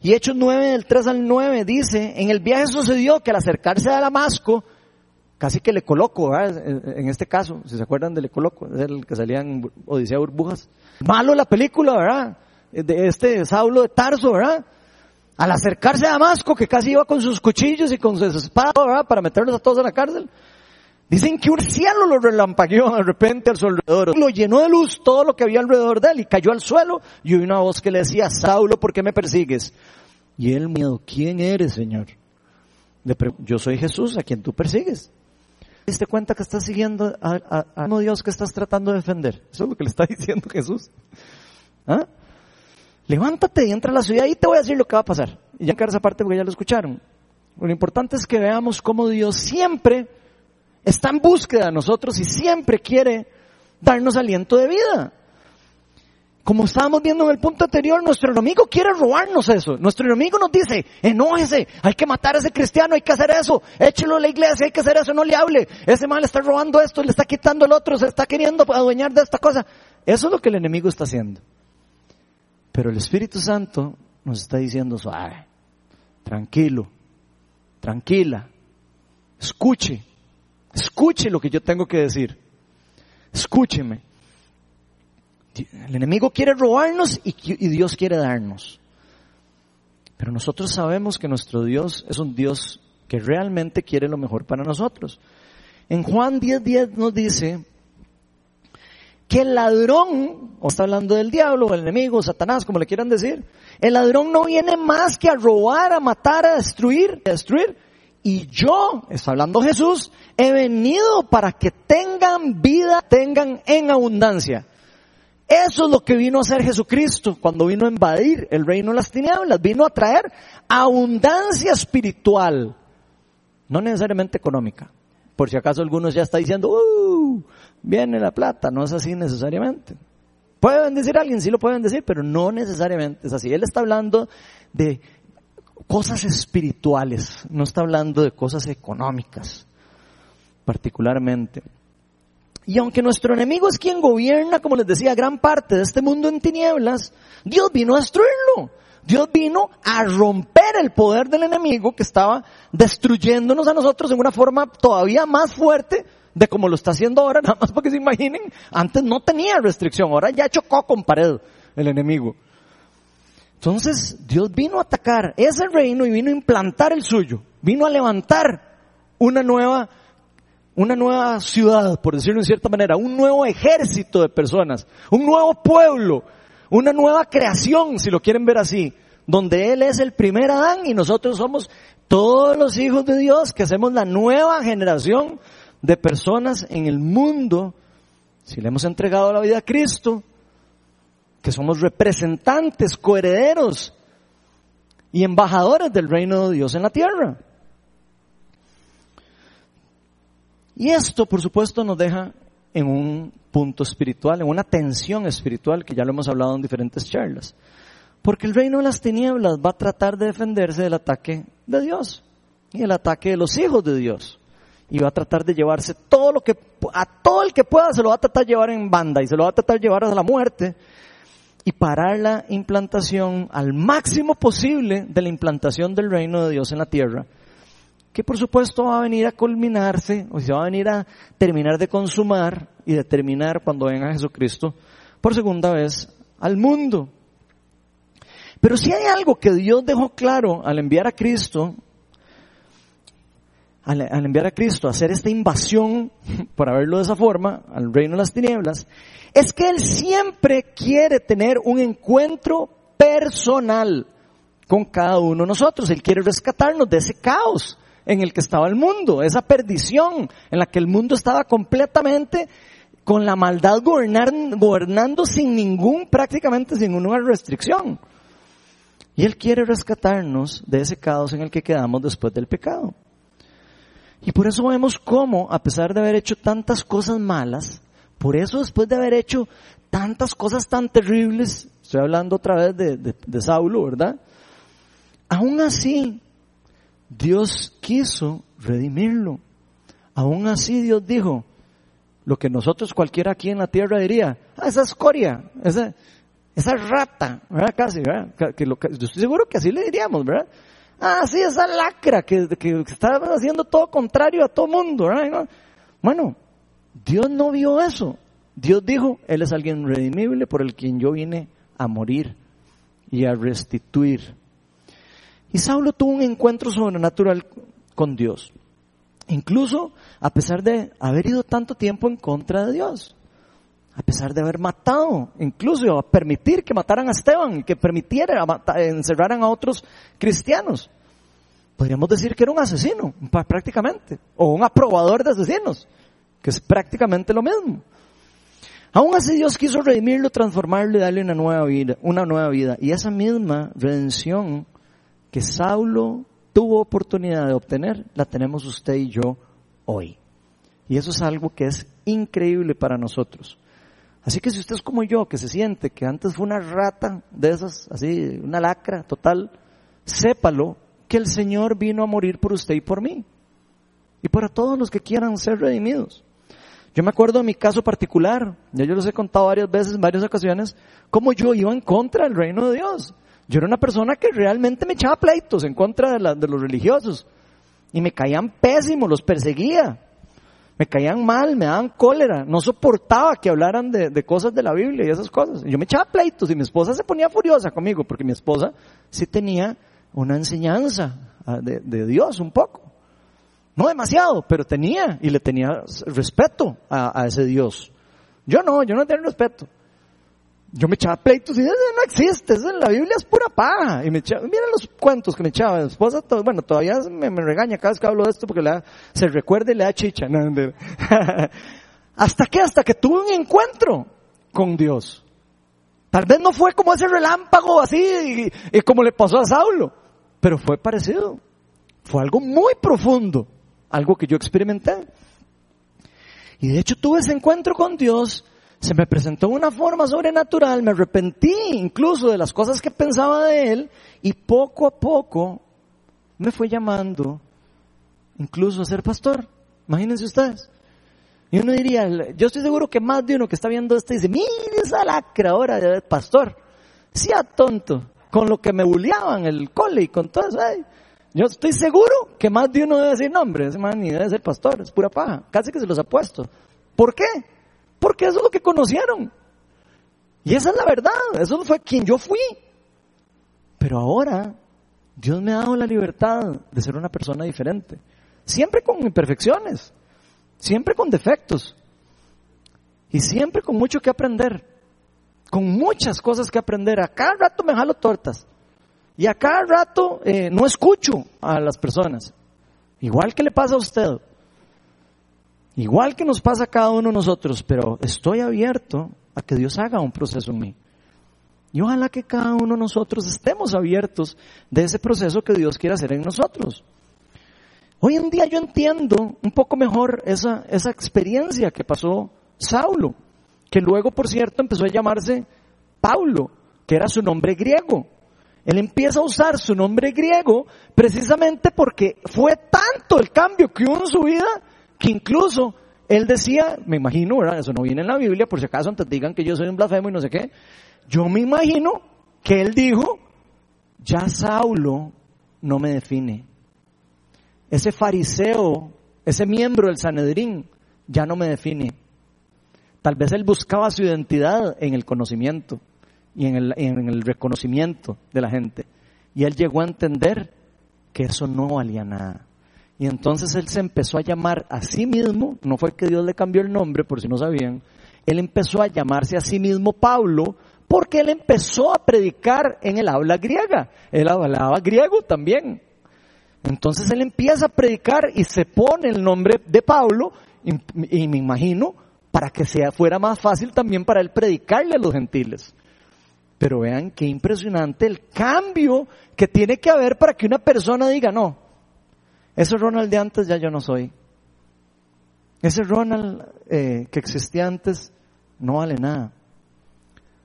Y Hechos 9, del 3 al 9, dice, en el viaje sucedió que al acercarse a Damasco, casi que le coloco, ¿verdad? en este caso, si se acuerdan de le coloco, es el que salía en Odisea Burbujas. Malo la película, ¿verdad? De este Saulo de Tarso, ¿verdad? Al acercarse a Damasco, que casi iba con sus cuchillos y con sus espadas, ¿verdad? Para meterlos a todos en la cárcel. Dicen que un cielo lo relampagueó de repente al su alrededor. Lo llenó de luz todo lo que había alrededor de él y cayó al suelo y oí una voz que le decía, Saulo, ¿por qué me persigues? Y él miedo, ¿quién eres, Señor? Yo soy Jesús, a quien tú persigues. ¿Te diste cuenta que estás siguiendo a, a, Dios que estás tratando de defender? Eso es lo que le está *laughs* diciendo Jesús. ¿Ah? Levántate y entra a la ciudad y te voy a decir lo que va a pasar. Y ya en esa parte porque ya lo escucharon. Lo importante es que veamos cómo Dios siempre está en búsqueda de nosotros y siempre quiere darnos aliento de vida. Como estábamos viendo en el punto anterior, nuestro enemigo quiere robarnos eso. Nuestro enemigo nos dice, enójese, hay que matar a ese cristiano, hay que hacer eso, échelo a la iglesia, hay que hacer eso, no le hable. Ese mal está robando esto, le está quitando el otro, se está queriendo adueñar de esta cosa. Eso es lo que el enemigo está haciendo. Pero el Espíritu Santo nos está diciendo, suave, tranquilo, tranquila, escuche, escuche lo que yo tengo que decir. Escúcheme. El enemigo quiere robarnos y, Dios quiere darnos. Pero nosotros sabemos que nuestro Dios es un Dios que realmente quiere lo mejor para nosotros. En Juan 10:10 10 nos dice que el ladrón, o está hablando del diablo, el enemigo, Satanás, como le quieran decir, el ladrón no viene más que a robar, a matar, a destruir, a destruir. Y yo, está hablando Jesús, he venido para que tengan vida, tengan en abundancia. Eso es lo que vino a hacer Jesucristo cuando vino a invadir el reino de las tinieblas. Vino a traer abundancia espiritual, no necesariamente económica. Por si acaso algunos ya están diciendo, uh, viene la plata. No es así necesariamente. Puede bendecir a alguien, sí lo pueden decir, pero no necesariamente es así. Él está hablando de cosas espirituales, no está hablando de cosas económicas, particularmente. Y aunque nuestro enemigo es quien gobierna, como les decía, gran parte de este mundo en tinieblas, Dios vino a destruirlo. Dios vino a romper el poder del enemigo que estaba destruyéndonos a nosotros en una forma todavía más fuerte de como lo está haciendo ahora, *laughs* nada más para que se imaginen, antes no tenía restricción, ahora ya chocó con pared el enemigo. Entonces Dios vino a atacar ese reino y vino a implantar el suyo, vino a levantar una nueva una nueva ciudad, por decirlo de cierta manera, un nuevo ejército de personas, un nuevo pueblo, una nueva creación, si lo quieren ver así, donde Él es el primer Adán y nosotros somos todos los hijos de Dios, que hacemos la nueva generación de personas en el mundo, si le hemos entregado la vida a Cristo, que somos representantes, coherederos y embajadores del reino de Dios en la tierra. Y esto, por supuesto, nos deja en un punto espiritual, en una tensión espiritual que ya lo hemos hablado en diferentes charlas. Porque el reino de las tinieblas va a tratar de defenderse del ataque de Dios y el ataque de los hijos de Dios. Y va a tratar de llevarse todo lo que, a todo el que pueda se lo va a tratar de llevar en banda y se lo va a tratar de llevar a la muerte. Y parar la implantación al máximo posible de la implantación del reino de Dios en la tierra, que por supuesto va a venir a culminarse, o se va a venir a terminar de consumar y de terminar cuando venga Jesucristo por segunda vez al mundo. Pero si hay algo que Dios dejó claro al enviar a Cristo, al, enviar a Cristo a hacer esta invasión, *laughs* para verlo de esa forma, al reino de las tinieblas, es que Él siempre quiere tener un encuentro personal con cada uno de nosotros. Él quiere rescatarnos de ese caos en el que estaba el mundo, esa perdición en la que el mundo estaba completamente con la maldad gobernando sin ningún, prácticamente sin ninguna restricción. Y Él quiere rescatarnos de ese caos en el que quedamos después del pecado. Y por eso vemos cómo, a pesar de haber hecho tantas cosas malas, por eso después de haber hecho tantas cosas tan terribles, estoy hablando otra vez de, de Saulo, ¿verdad? Aún así, Dios quiso redimirlo. Aún así Dios dijo, lo que nosotros cualquiera aquí en la tierra diría, ah, esa escoria, esa, esa rata, ¿verdad? Casi, ¿verdad? Que, lo, yo estoy seguro que así le diríamos, ¿verdad? Ah, sí, esa lacra que, que está haciendo todo contrario a todo mundo, ¿verdad? Bueno, Dios no vio eso. Dios dijo, Él es alguien redimible por el quien yo vine a morir y a restituir. Y Saulo tuvo un encuentro sobrenatural con Dios. Incluso a pesar de haber ido tanto tiempo en contra de Dios a pesar de haber matado, incluso a permitir que mataran a Esteban, que permitiera encerraran a otros cristianos. Podríamos decir que era un asesino, prácticamente, o un aprobador de asesinos, que es prácticamente lo mismo. Aún así Dios quiso redimirlo, transformarlo y darle una nueva vida, una nueva vida. Y esa misma redención que Saulo tuvo oportunidad de obtener, la tenemos usted y yo hoy. Y eso es algo que es increíble para nosotros. Así que si usted es como yo, que se siente que antes fue una rata de esas, así, una lacra total, sépalo que el Señor vino a morir por usted y por mí. Y para todos los que quieran ser redimidos. Yo me acuerdo de mi caso particular, ya yo les he contado varias veces, en varias ocasiones, cómo yo iba en contra del reino de Dios. Yo era una persona que realmente me echaba pleitos en contra de, de los religiosos. Y me caían pésimos, los perseguía me caían mal, me daban cólera, no soportaba que hablaran de, cosas de la Biblia y esas cosas. Yo me echaba pleitos y mi esposa se ponía furiosa conmigo porque mi esposa sí tenía una enseñanza ah, de, Dios un poco. No demasiado, pero tenía y le tenía respeto a, a ese Dios. Yo no, yo no tenía respeto yo me echaba pleitos y eso no existe, eso en la Biblia es pura paja. Y me echaba, miren los cuentos que me echaba. Mi esposa, bueno, todavía me, regaña cada vez que hablo de esto porque se recuerda y le da chicha. *laughs* ¿Hasta qué? Hasta que tuve un encuentro con Dios. Tal vez no fue como ese relámpago así, como le pasó a Saulo, pero fue parecido. Fue algo muy profundo, algo que yo experimenté. Y de hecho tuve ese encuentro con Dios se me presentó una forma sobrenatural, me arrepentí incluso de las cosas que pensaba de él y poco a poco me fue llamando incluso a ser pastor. Imagínense ustedes. Y uno diría, yo estoy seguro que más de uno que está viendo esto dice, mire esa lacra ahora de pastor. Sea tonto, con lo que me bulleaban el cole y con todo eso. yo estoy seguro que más de uno debe decir, no hombre, ese man ni debe ser pastor, es pura paja. Casi que se los ha puesto. ¿Por qué? Porque eso es lo que conocieron. Y esa es la verdad, eso fue quien yo fui. Pero ahora Dios me ha dado la libertad de ser una persona diferente. Siempre con imperfecciones, siempre con defectos y siempre con mucho que aprender, con muchas cosas que aprender. A cada rato me jalo tortas y a cada rato eh, no escucho a las personas. Igual que le pasa a usted. Igual que nos pasa a cada uno de nosotros, pero estoy abierto a que Dios haga un proceso en mí. Y ojalá que cada uno de nosotros estemos abiertos de ese proceso que Dios quiere hacer en nosotros. Hoy en día yo entiendo un poco mejor esa, esa experiencia que pasó Saulo, que luego, por cierto, empezó a llamarse Paulo, que era su nombre griego. Él empieza a usar su nombre griego precisamente porque fue tanto el cambio que hubo en su vida que incluso él decía, me imagino, ¿verdad? Eso no viene en la Biblia, por si acaso antes digan que yo soy un blasfemo y no sé qué. Yo me imagino que él dijo, ya Saulo no me define. Ese fariseo, ese miembro del Sanedrín, ya no me define. Tal vez él buscaba su identidad en el conocimiento y en el, en el reconocimiento de la gente. Y él llegó a entender que eso no valía nada. Y entonces él se empezó a llamar a sí mismo, no fue que Dios le cambió el nombre, por si no sabían, él empezó a llamarse a sí mismo Pablo porque él empezó a predicar en el habla griega. Él hablaba griego también. Entonces él empieza a predicar y se pone el nombre de Pablo y, me imagino para que sea, fuera más fácil también para él predicarle a los gentiles. Pero vean qué impresionante el cambio que tiene que haber para que una persona diga, no, ese Ronald de antes ya yo no soy. Ese Ronald eh, que existía antes no vale nada.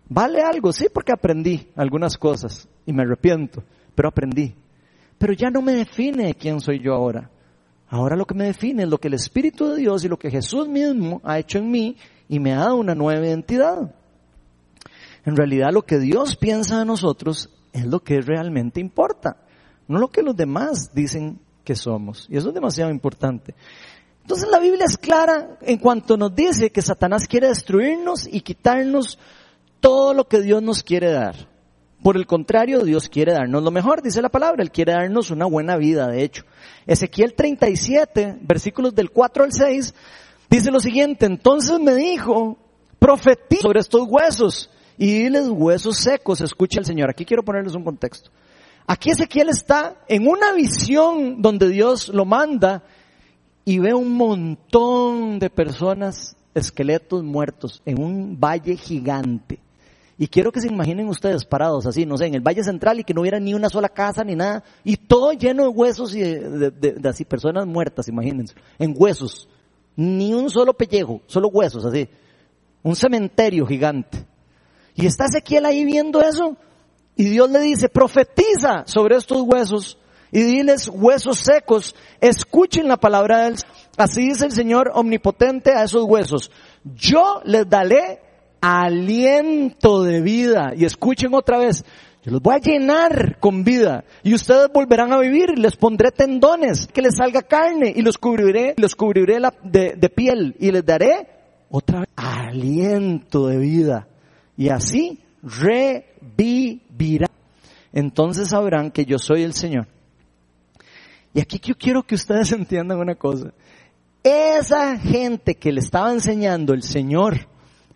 Vale algo, sí, porque aprendí algunas cosas y me arrepiento, pero aprendí. Pero ya no me define quién soy yo ahora. Ahora lo que me define es lo que el Espíritu de Dios y lo que Jesús mismo ha hecho en mí y me ha dado una nueva identidad. En realidad lo que Dios piensa de nosotros es lo que realmente importa, no lo que los demás dicen somos. Y eso es demasiado importante. Entonces la Biblia es clara en cuanto nos dice que Satanás quiere destruirnos y quitarnos todo lo que Dios nos quiere dar. Por el contrario, Dios quiere darnos lo mejor, dice la palabra, Él quiere darnos una buena vida, de hecho. Ezequiel 37, versículos del 4 al 6, dice lo siguiente, entonces me dijo, profetiza sobre estos huesos y diles huesos secos, escucha el Señor. Aquí quiero ponerles un contexto. Aquí Ezequiel está en una visión donde Dios lo manda y ve un montón de personas, esqueletos muertos, en un valle gigante. Y quiero que se imaginen ustedes parados así, no sé, en el Valle Central y que no hubiera ni una sola casa ni nada, y todo lleno de huesos y de, así, personas muertas, imagínense, en huesos. Ni un solo pellejo, solo huesos, así. Un cementerio gigante. Y está Ezequiel ahí viendo eso, y Dios le dice, profetiza sobre estos huesos, y diles huesos secos, escuchen la palabra del Así dice el Señor omnipotente a esos huesos. Yo les daré aliento de vida. Y escuchen otra vez, yo los voy a llenar con vida y ustedes volverán a vivir. Les pondré tendones, que les salga carne y los cubriré, los cubriré de, de piel y les daré otra vez aliento de vida. Y así revivirán. Entonces sabrán que yo soy el Señor. Y aquí yo quiero que ustedes *laughs* entiendan una cosa. Esa gente que le estaba enseñando el Señor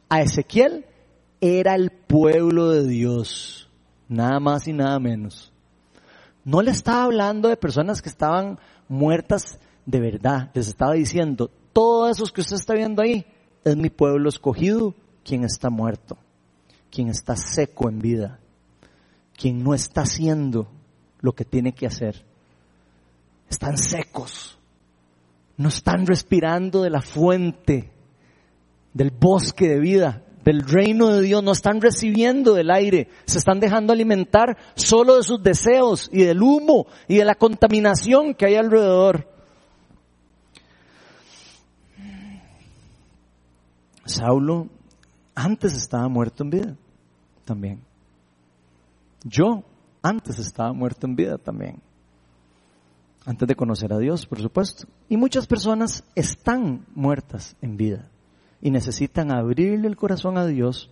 a Ezequiel era el pueblo de Dios, nada más y nada menos. No le estaba hablando de personas que estaban muertas de verdad, les estaba diciendo, todos esos que usted está viendo ahí, es mi pueblo escogido, quien está muerto, quien está seco en vida, quien no está haciendo lo que tiene que hacer. Están secos, no están respirando de la fuente del bosque de vida, del reino de Dios, no están recibiendo del aire, se están dejando alimentar solo de sus deseos y del humo y de la contaminación que hay alrededor. Saulo antes estaba muerto en vida también. Yo antes estaba muerto en vida también. Antes de conocer a Dios, por supuesto. Y muchas personas están muertas en vida y necesitan abrirle el corazón a Dios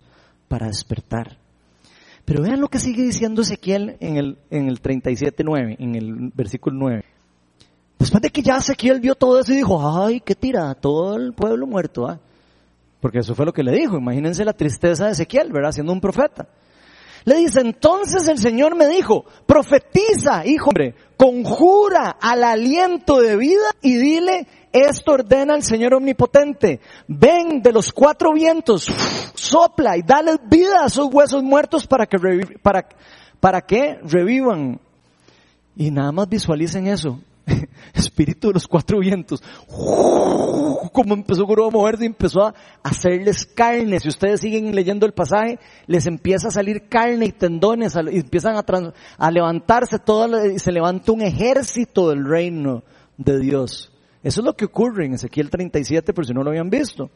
para despertar. Pero vean lo que sigue diciendo Ezequiel en el, en el 37.9, en el versículo 9. Después de que ya Ezequiel vio todo eso y dijo, ay, qué tira, todo el pueblo muerto, ¿ah? Porque eso fue lo que le dijo. Imagínense la tristeza de Ezequiel, ¿verdad? Siendo un profeta. Le dice, entonces el Señor me dijo, profetiza, hijo hombre, conjura al aliento de vida y dile, esto ordena el Señor omnipotente. Ven de los cuatro vientos, sopla y dale vida a esos huesos muertos para que, para que revivan. Y nada más visualicen eso. *laughs* Espíritu de los cuatro vientos. Como empezó a moverse empezó a hacerles carne. Si ustedes siguen leyendo el pasaje, les empieza a salir carne y tendones y empiezan a, a levantarse todo, y se levanta un ejército del reino de Dios Eso es lo que ocurre en Ezequiel 37, por si no lo habían visto.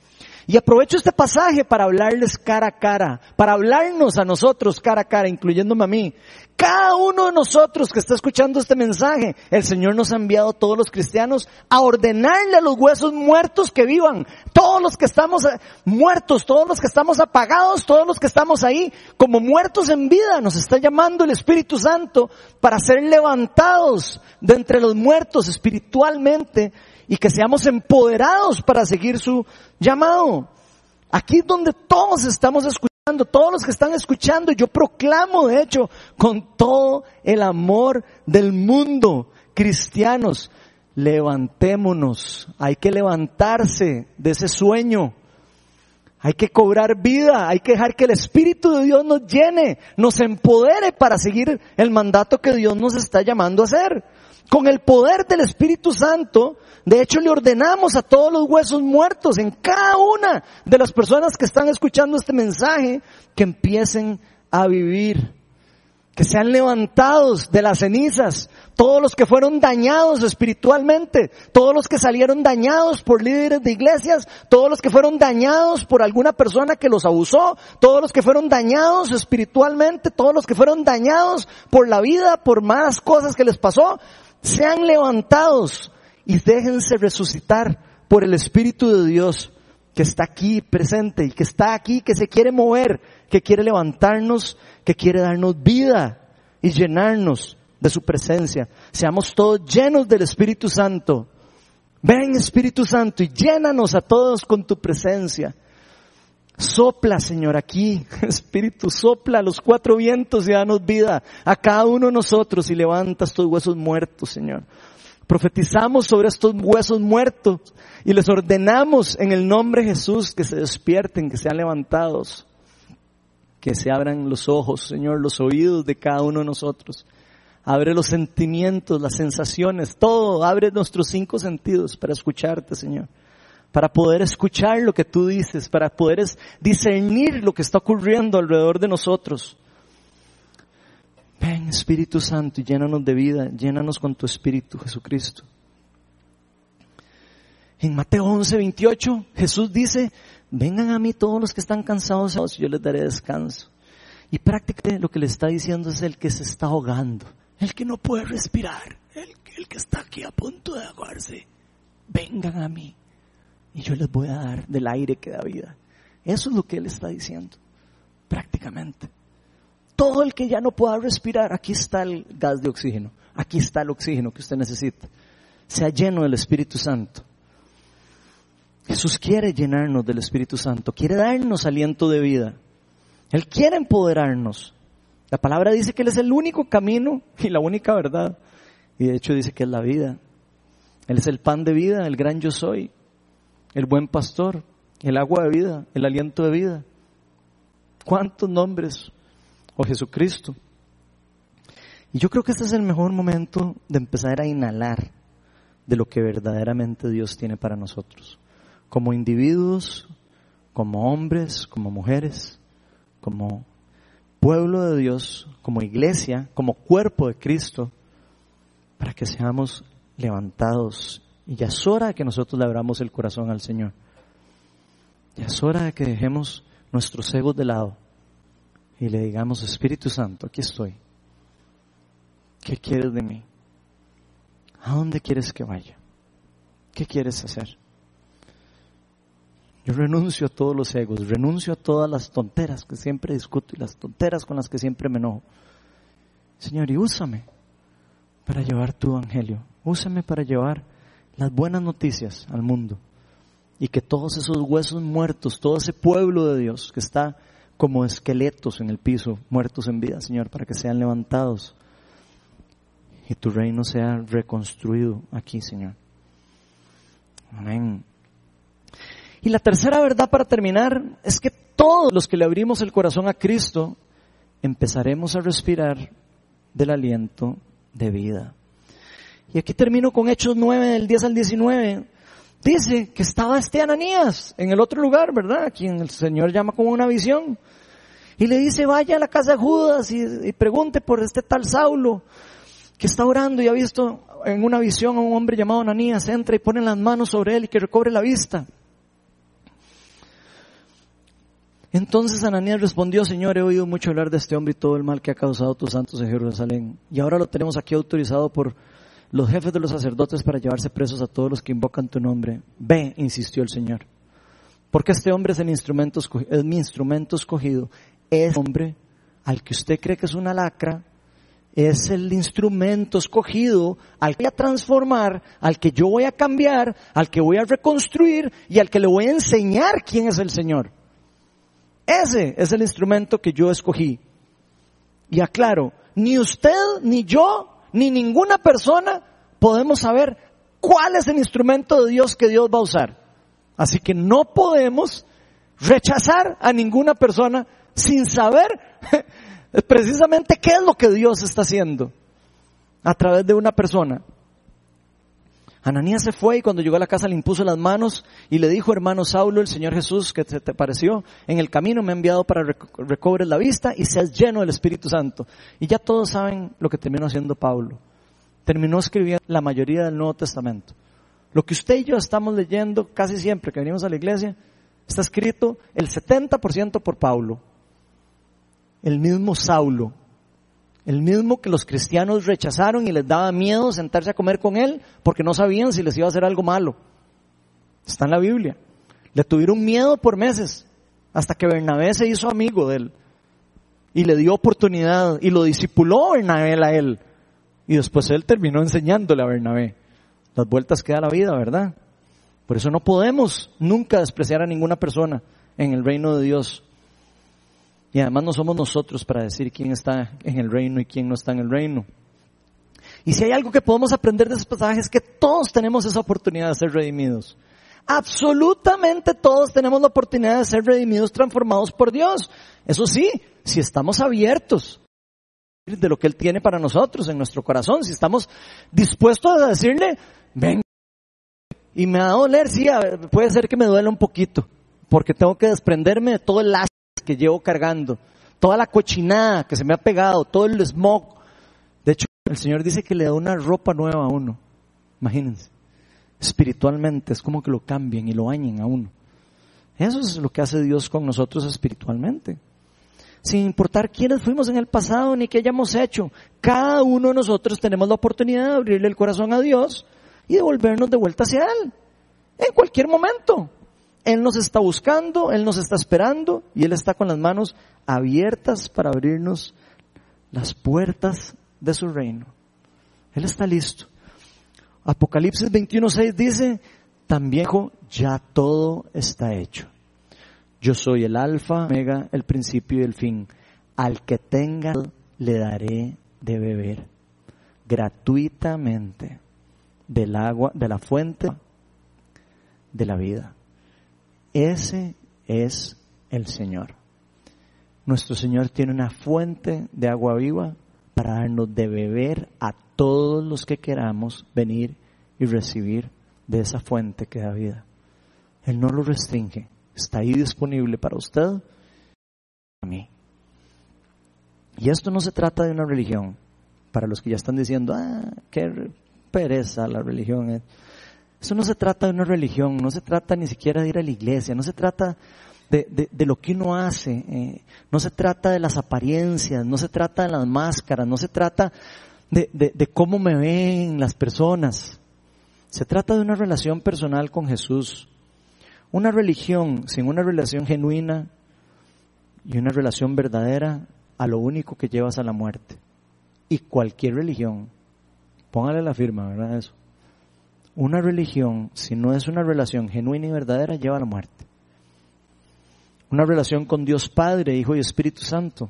Y aprovecho este pasaje para hablarles cara a cara, para hablarnos a nosotros cara a cara, incluyéndome a mí. Cada uno de nosotros que está escuchando este mensaje, el Señor nos ha enviado todos los cristianos a ordenarle a los huesos muertos que vivan. Todos los que estamos eh, muertos, todos los que estamos apagados, todos los que estamos ahí como muertos en vida, nos está llamando el Espíritu Santo para ser levantados de entre los muertos espiritualmente y que seamos empoderados para seguir su llamado. Aquí es donde todos estamos escuchando, todos los que están escuchando, yo proclamo de hecho con todo el amor del mundo, cristianos, levantémonos, hay que levantarse de ese sueño. Hay que cobrar vida, hay que dejar que el Espíritu de Dios nos llene, nos empodere para seguir el mandato que Dios nos está llamando a hacer. Con el poder del Espíritu Santo, de hecho le ordenamos a todos los huesos muertos en cada una de las personas que están escuchando este mensaje que empiecen a vivir, que sean levantados de las cenizas, todos los que fueron dañados espiritualmente, todos los que salieron dañados por líderes de iglesias, todos los que fueron dañados por alguna persona que los abusó, todos los que fueron dañados espiritualmente, todos los que fueron dañados por la vida, por malas cosas que les pasó, sean levantados y déjense resucitar por el Espíritu de Dios que está aquí presente y que está aquí, que se quiere mover, que quiere levantarnos, que quiere darnos vida y llenarnos de su presencia. Seamos todos llenos del Espíritu Santo. Ven Espíritu Santo y llénanos a todos con tu presencia. Sopla, Señor, aquí, *laughs* Espíritu, sopla los cuatro vientos y danos vida a cada uno de nosotros y levanta estos huesos muertos, Señor. Profetizamos sobre estos huesos muertos y les ordenamos en el nombre de Jesús que se despierten, que sean levantados, que se abran los ojos, Señor, los oídos de cada uno de nosotros. Abre los sentimientos, las sensaciones, todo, abre nuestros cinco sentidos para escucharte, Señor para poder escuchar lo que tú dices, para poder discernir lo que está ocurriendo alrededor de nosotros. Ven Espíritu Santo y llénanos de vida, llénanos con tu Espíritu Jesucristo. En Mateo 11, 28, Jesús dice, vengan a mí todos los que están cansados yo les daré descanso. Y prácticamente lo que le está diciendo es el que se está ahogando, el que no puede respirar, el, el que está aquí a punto de ahogarse. Vengan a mí y yo les voy a dar del aire que da vida. Eso es lo que Él está diciendo, prácticamente. Todo el que ya no pueda respirar, aquí está el gas de oxígeno, aquí está el oxígeno que usted necesita. Sea lleno del Espíritu Santo. Jesús quiere llenarnos del Espíritu Santo, quiere darnos aliento de vida. Él quiere empoderarnos. La palabra dice que Él es el único camino y la única verdad. Y de hecho dice que es la vida. Él es el pan de vida, el gran yo soy el buen pastor, el agua de vida, el aliento de vida. ¿Cuántos nombres? O Jesucristo. Y yo creo que este es el mejor momento de empezar a inhalar de lo que verdaderamente Dios tiene para nosotros. Como individuos, como hombres, como mujeres, como pueblo de Dios, como iglesia, como cuerpo de Cristo, para que seamos levantados y ya es hora de que nosotros le abramos el corazón al Señor. Ya es hora de que dejemos nuestros egos de lado y le digamos, Espíritu Santo, aquí estoy. ¿Qué quieres de mí? ¿A dónde quieres que vaya? ¿Qué quieres hacer? Yo renuncio a todos los egos, renuncio a todas las tonteras que siempre discuto y las tonteras con las que siempre me enojo. Señor, y úsame para llevar tu evangelio. Úsame para llevar las buenas noticias al mundo y que todos esos huesos muertos, todo ese pueblo de Dios que está como esqueletos en el piso, muertos en vida, Señor, para que sean levantados y tu reino sea reconstruido aquí, Señor. Amén. Y la tercera verdad para terminar es que todos los que le abrimos el corazón a Cristo empezaremos a respirar del aliento de vida. Y aquí termino con Hechos 9, del 10 al 19. Dice que estaba este Ananías en el otro lugar, ¿verdad? Quien el Señor llama como una visión. Y le dice, vaya a la casa de Judas y, pregunte por este tal Saulo. que está orando y ha visto en una visión a un hombre llamado Ananías, entra y pone las manos sobre él y que recobre la vista. Entonces Ananías respondió, Señor, he oído mucho hablar de este hombre y todo el mal que ha causado tus santos en Jerusalén. Y ahora lo tenemos aquí autorizado por los jefes de los sacerdotes para llevarse presos a todos los que invocan tu nombre. Ve, insistió el Señor. Porque este hombre es, el instrumento, es mi instrumento escogido. Es hombre al que usted cree que es una lacra, es el instrumento escogido al que voy a transformar, al que yo voy a cambiar, al que voy a reconstruir y al que le voy a enseñar quién es el Señor. Ese es el instrumento que yo escogí. Y aclaro, ni usted, ni yo, ni ninguna persona podemos saber cuál es el instrumento de Dios que Dios va a usar. Así que no podemos rechazar a ninguna persona sin saber *laughs* precisamente qué es lo que Dios está haciendo a través de una persona. Ananías se fue y cuando llegó a la casa le impuso las manos y le dijo, hermano Saulo, el Señor Jesús que te, pareció en el camino me ha enviado para recobrar la vista y seas lleno del Espíritu Santo. Y ya todos saben lo que terminó haciendo Pablo. Terminó escribiendo la mayoría del Nuevo Testamento. Lo que usted y yo estamos leyendo casi siempre que venimos a la iglesia está escrito el 70% por Pablo. El mismo Saulo, el mismo que los cristianos rechazaron y les daba miedo sentarse a comer con él porque no sabían si les iba a hacer algo malo. Está en la Biblia. Le tuvieron miedo por meses hasta que Bernabé se hizo amigo de él y le dio oportunidad y lo discipuló Bernabé a él. Y después él terminó enseñándole a Bernabé. Las vueltas que da la vida, ¿verdad? Por eso no podemos nunca despreciar a ninguna persona en el reino de Dios. Y además no somos nosotros para decir quién está en el reino y quién no está en el reino. Y si hay algo que podemos aprender de esos pasajes es que todos tenemos esa oportunidad de ser redimidos. Absolutamente todos tenemos la oportunidad de ser redimidos, transformados por Dios. Eso sí, si estamos abiertos de lo que Él tiene para nosotros en nuestro corazón, si estamos dispuestos a decirle, ven, y me va a doler, sí, puede ser que me duela un poquito, porque tengo que desprenderme de todo el lazo que llevo cargando, toda la cochinada que se me ha pegado, todo el smog. De hecho, el Señor dice que le da una ropa nueva a uno. Imagínense. Espiritualmente es como que lo cambien y lo bañen a uno. Eso es lo que hace Dios con nosotros espiritualmente. Sin importar quiénes fuimos en el pasado ni qué hayamos hecho, cada uno de nosotros tenemos la oportunidad de abrirle el corazón a Dios y de volvernos de vuelta hacia Él. En cualquier momento. Él nos está buscando, Él nos está esperando y Él está con las manos abiertas para abrirnos las puertas de su reino. Él está listo. Apocalipsis 21.6 dice, también ya todo está hecho. Yo soy el alfa, omega, el principio y el fin. Al que tenga le daré de beber gratuitamente del agua, de la fuente de la vida. Ese es el Señor. Nuestro Señor tiene una fuente de agua viva para darnos de beber a todos los que queramos venir y recibir de esa fuente que da vida. Él no lo restringe, está ahí disponible para usted y para mí. Y esto no se trata de una religión, para los que ya están diciendo, ah, qué pereza la religión. Eso no se trata de una religión, no se trata ni siquiera de ir a la iglesia, no se trata de, lo que uno hace, eh, no se trata de las apariencias, no se trata de las máscaras, no se trata de, de cómo me ven las personas. Se trata de una relación personal con Jesús. Una religión sin una relación genuina y una relación verdadera a lo único que llevas a la muerte. Y cualquier religión, póngale la firma, ¿verdad? Eso una religión, si no es una relación genuina y verdadera, lleva a la muerte. Una relación con Dios Padre, Hijo y Espíritu Santo,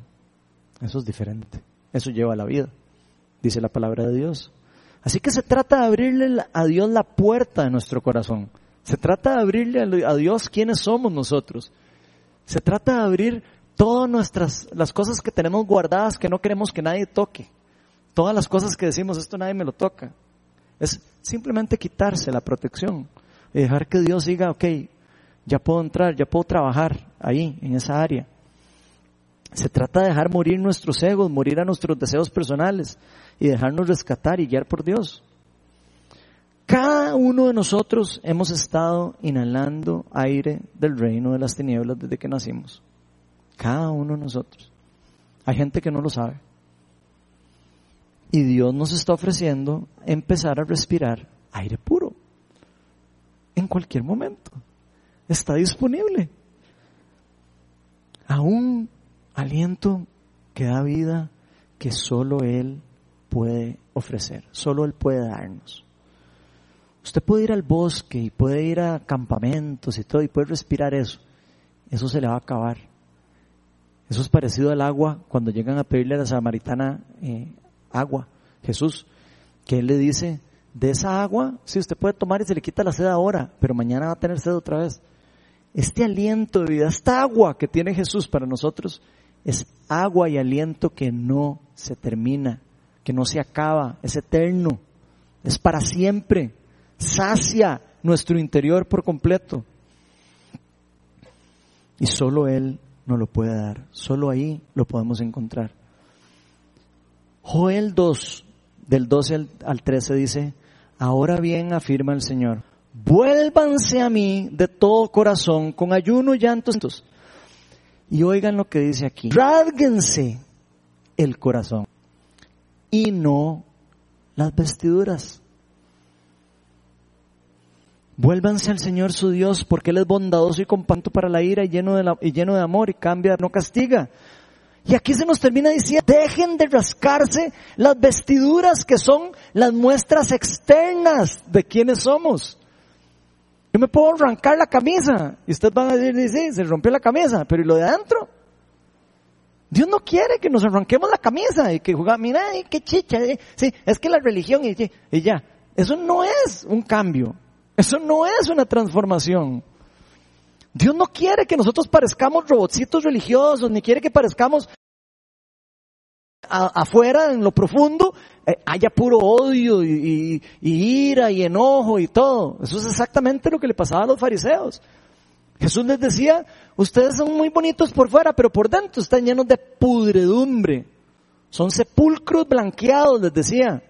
eso es diferente. Eso lleva a la vida, dice la palabra de Dios. Así que se trata de abrirle a Dios la puerta de nuestro corazón. Se trata de abrirle a Dios quiénes somos nosotros. Se trata de abrir todas nuestras, las cosas que tenemos guardadas que no queremos que nadie toque. Todas las cosas que decimos, esto nadie me lo toca. Es simplemente quitarse la protección y dejar que Dios diga, ok, ya puedo entrar, ya puedo trabajar ahí, en esa área. Se trata de dejar morir nuestros egos, morir a nuestros deseos personales y dejarnos rescatar y guiar por Dios. Cada uno de nosotros hemos estado inhalando aire del reino de las tinieblas desde que nacimos. Cada uno de nosotros. Hay gente que no lo sabe. Y Dios nos está ofreciendo empezar a respirar aire puro. En cualquier momento. Está disponible. A un aliento que da vida que solo Él puede ofrecer. Solo Él puede darnos. Usted puede ir al bosque y puede ir a campamentos y todo y puede respirar eso. Eso se le va a acabar. Eso es parecido al agua cuando llegan a pedirle a la samaritana eh, agua, Jesús, que Él le dice, de esa agua, sí, usted puede tomar y se le quita la sed ahora, pero mañana va a tener sed otra vez. Este aliento de vida, esta agua que tiene Jesús para nosotros, es agua y aliento que no se termina, que no se acaba, es eterno, es para siempre sacia nuestro interior por completo. Y solo Él nos lo puede dar, solo ahí lo podemos encontrar. Joel 2, del 12 al 13 dice, ahora bien afirma el Señor, vuélvanse a mí de todo corazón, con ayuno y llantos. Y oigan lo que dice aquí, rádguense el corazón y no las vestiduras. Vuélvanse al Señor su Dios, porque Él es bondadoso y companto para la ira y lleno de, y lleno de amor y cambia, no castiga. Y aquí se nos termina diciendo, dejen de rascarse las vestiduras que son las muestras externas de quienes somos. Yo me puedo arrancar la camisa y ustedes van a decir, sí, se rompió la camisa, pero ¿y lo de adentro? Dios no quiere que nos arranquemos la camisa y que jugamos, mira, qué chicha, eh". sí, es que la religión y ya. Eso no es un cambio. Eso no es una transformación. Dios no quiere que nosotros parezcamos robotcitos religiosos, ni quiere que parezcamos afuera, en lo profundo, eh, haya puro odio y, ira y enojo y todo. Eso es exactamente lo que le pasaba a los fariseos. Jesús les decía, ustedes son muy bonitos por fuera, pero por dentro están llenos de pudredumbre. Son sepulcros blanqueados, les decía.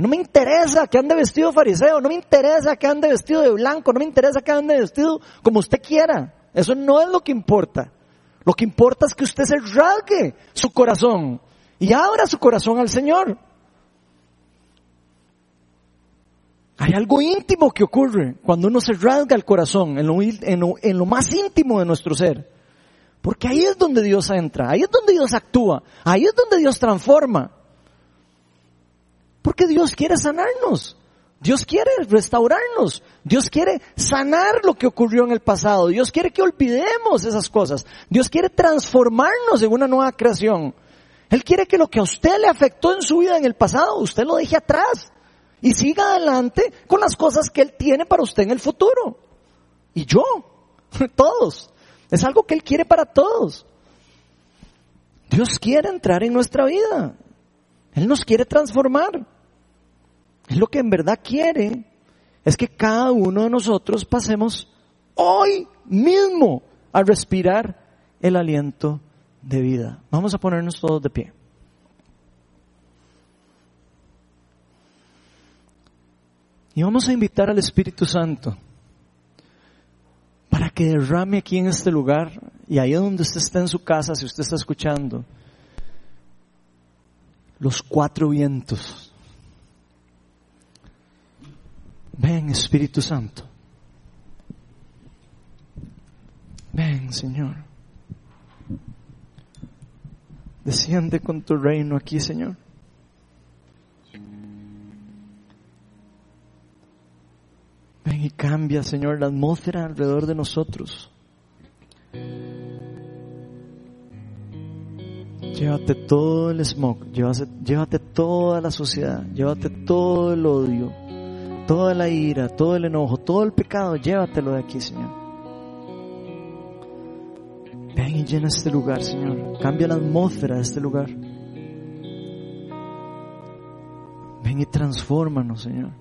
No me interesa que ande vestido fariseo, no me interesa que ande vestido de blanco, no me interesa que ande vestido como usted quiera. Eso no es lo que importa. Lo que importa es que usted se rasgue su corazón y abra su corazón al Señor. Hay algo íntimo que ocurre cuando uno se rasga el corazón en lo, en, lo, en lo, más íntimo de nuestro ser. Porque ahí es donde Dios entra, ahí es donde Dios actúa, ahí es donde Dios transforma. Porque Dios quiere sanarnos. Dios quiere restaurarnos. Dios quiere sanar lo que ocurrió en el pasado. Dios quiere que olvidemos esas cosas. Dios quiere transformarnos en una nueva creación. Él quiere que lo que a usted le afectó en su vida en el pasado, usted lo deje atrás y siga adelante con las cosas que Él tiene para usted en el futuro. Y yo, *laughs* todos. Es algo que Él quiere para todos. Dios quiere entrar en nuestra vida. Él nos quiere transformar. Él lo que en verdad quiere es que cada uno de nosotros pasemos hoy mismo a respirar el aliento de vida. Vamos a ponernos todos de pie. Y vamos a invitar al Espíritu Santo para que derrame aquí en este lugar y ahí donde usted está en su casa, si usted está escuchando, los cuatro vientos. Ven Espíritu Santo. Ven Señor. Desciende con tu reino aquí, Señor. Ven y cambia, Señor, la atmósfera alrededor de nosotros. Llévate todo el smog, llévate, toda la suciedad, llévate todo el odio, toda la ira, todo el enojo, todo el pecado, llévatelo de aquí, Señor. Ven y llena este lugar, Señor. Cambia la atmósfera de este lugar. Ven y transfórmanos, Señor.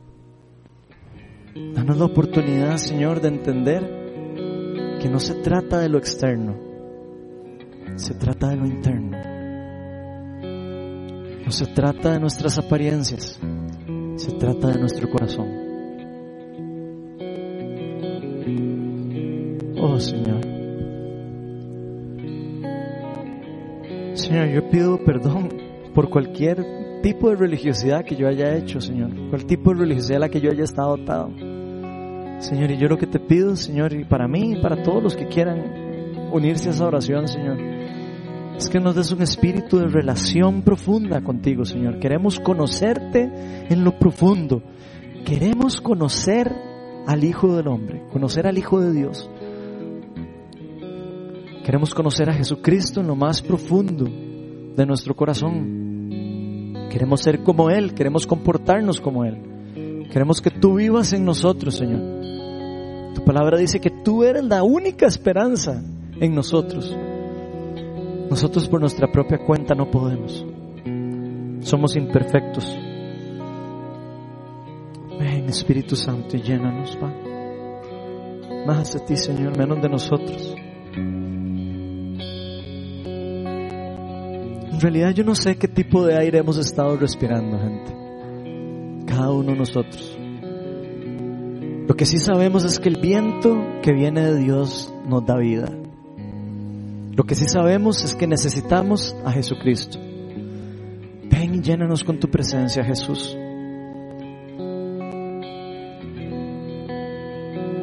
Danos la oportunidad, Señor, de entender que no se trata de lo externo, Se trata de lo interno. No se trata de nuestras apariencias. Se trata de nuestro corazón. Oh Señor. Señor, yo pido perdón por cualquier tipo de religiosidad que yo haya hecho, Señor. Cualquier tipo de religiosidad a la que yo haya estado atado. Señor, y yo lo que te pido, Señor, y para mí y para todos los que quieran unirse a esa oración, Señor, es que nos des un espíritu de relación profunda contigo, Señor. Queremos conocerte en lo profundo. Queremos conocer al Hijo del Hombre, conocer al Hijo de Dios. Queremos conocer a Jesucristo en lo más profundo de nuestro corazón. Queremos ser como Él, queremos comportarnos como Él. Queremos que tú vivas en nosotros, Señor. Tu palabra dice que tú eres la única esperanza en nosotros. Nosotros por nuestra propia cuenta no podemos. Somos imperfectos. Ven Espíritu Santo y llénanos, va. Más de ti, Señor, menos de nosotros. En realidad yo no sé qué tipo de aire hemos estado respirando, gente. Cada uno de nosotros. Lo que sí sabemos es que el viento que viene de Dios nos da vida. Lo que sí sabemos es que necesitamos a Jesucristo. Ven y llénanos con tu presencia, Jesús.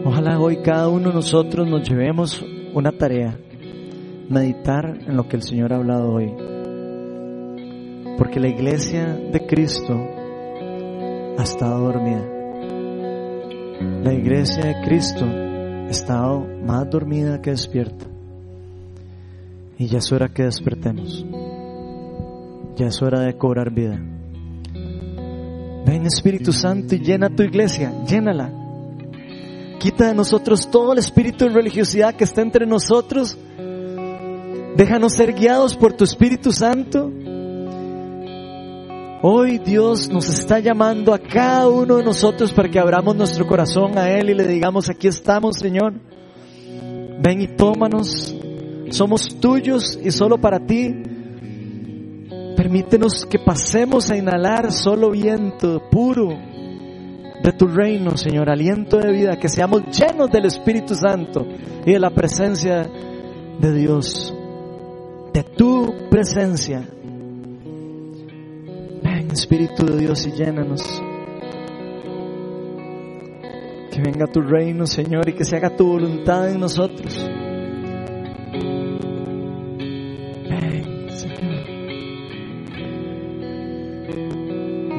Ojalá hoy cada uno de nosotros nos llevemos una tarea, meditar en lo que el Señor ha hablado hoy. Porque la iglesia de Cristo ha estado dormida. La iglesia de Cristo ha estado más dormida que despierta. Y ya es hora que despertemos. Ya es hora de cobrar vida. Ven Espíritu Santo y llena tu iglesia, llénala. Quita de nosotros todo el espíritu de religiosidad que está entre nosotros. Déjanos ser guiados por tu Espíritu Santo Hoy Dios nos está llamando a cada uno de nosotros para que abramos nuestro corazón a Él y le digamos, aquí estamos Señor. Ven y tómanos. Somos tuyos y solo para ti. Permítenos que pasemos a inhalar solo viento puro de tu reino, Señor, aliento de vida, que seamos llenos del Espíritu Santo y de la presencia de Dios, de tu presencia. Espíritu de Dios y llénanos. Que venga tu reino, Señor, y que se haga tu voluntad en nosotros.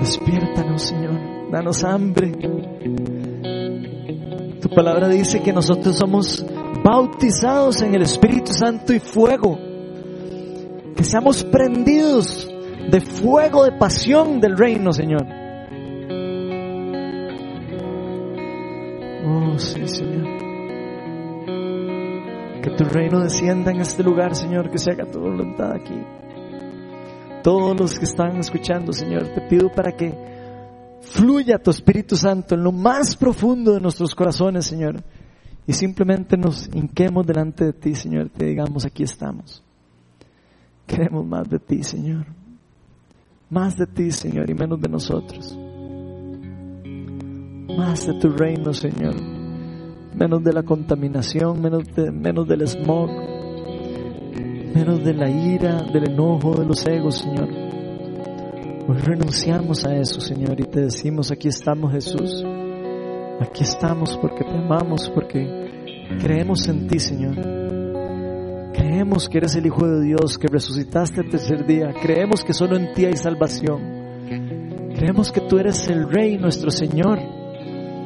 Despiértanos, Señor. Danos hambre. Tu palabra dice que nosotros somos bautizados en el Espíritu Santo y fuego. Que seamos prendidos de fuego, de pasión del reino, Señor. Oh, sí, Señor. Que tu reino descienda en este lugar, Señor, que se haga tu voluntad aquí. Todos los que están escuchando, Señor, te pido para que fluya tu Espíritu Santo en lo más profundo de nuestros corazones, Señor. Y simplemente nos hinquemos delante de ti, Señor, te digamos, aquí estamos. Queremos más de ti, Señor. Más de ti, Señor, y menos de nosotros. Más de tu reino, Señor. Menos de la contaminación, menos, de, menos del smog, menos de la ira, del enojo, de los egos, Señor. Hoy renunciamos a eso, Señor, y te decimos, aquí estamos, Jesús. Aquí estamos porque te amamos, porque creemos en ti, Señor. Creemos que eres el Hijo de Dios, que resucitaste el tercer día. Creemos que solo en ti hay salvación. Creemos que tú eres el Rey, nuestro Señor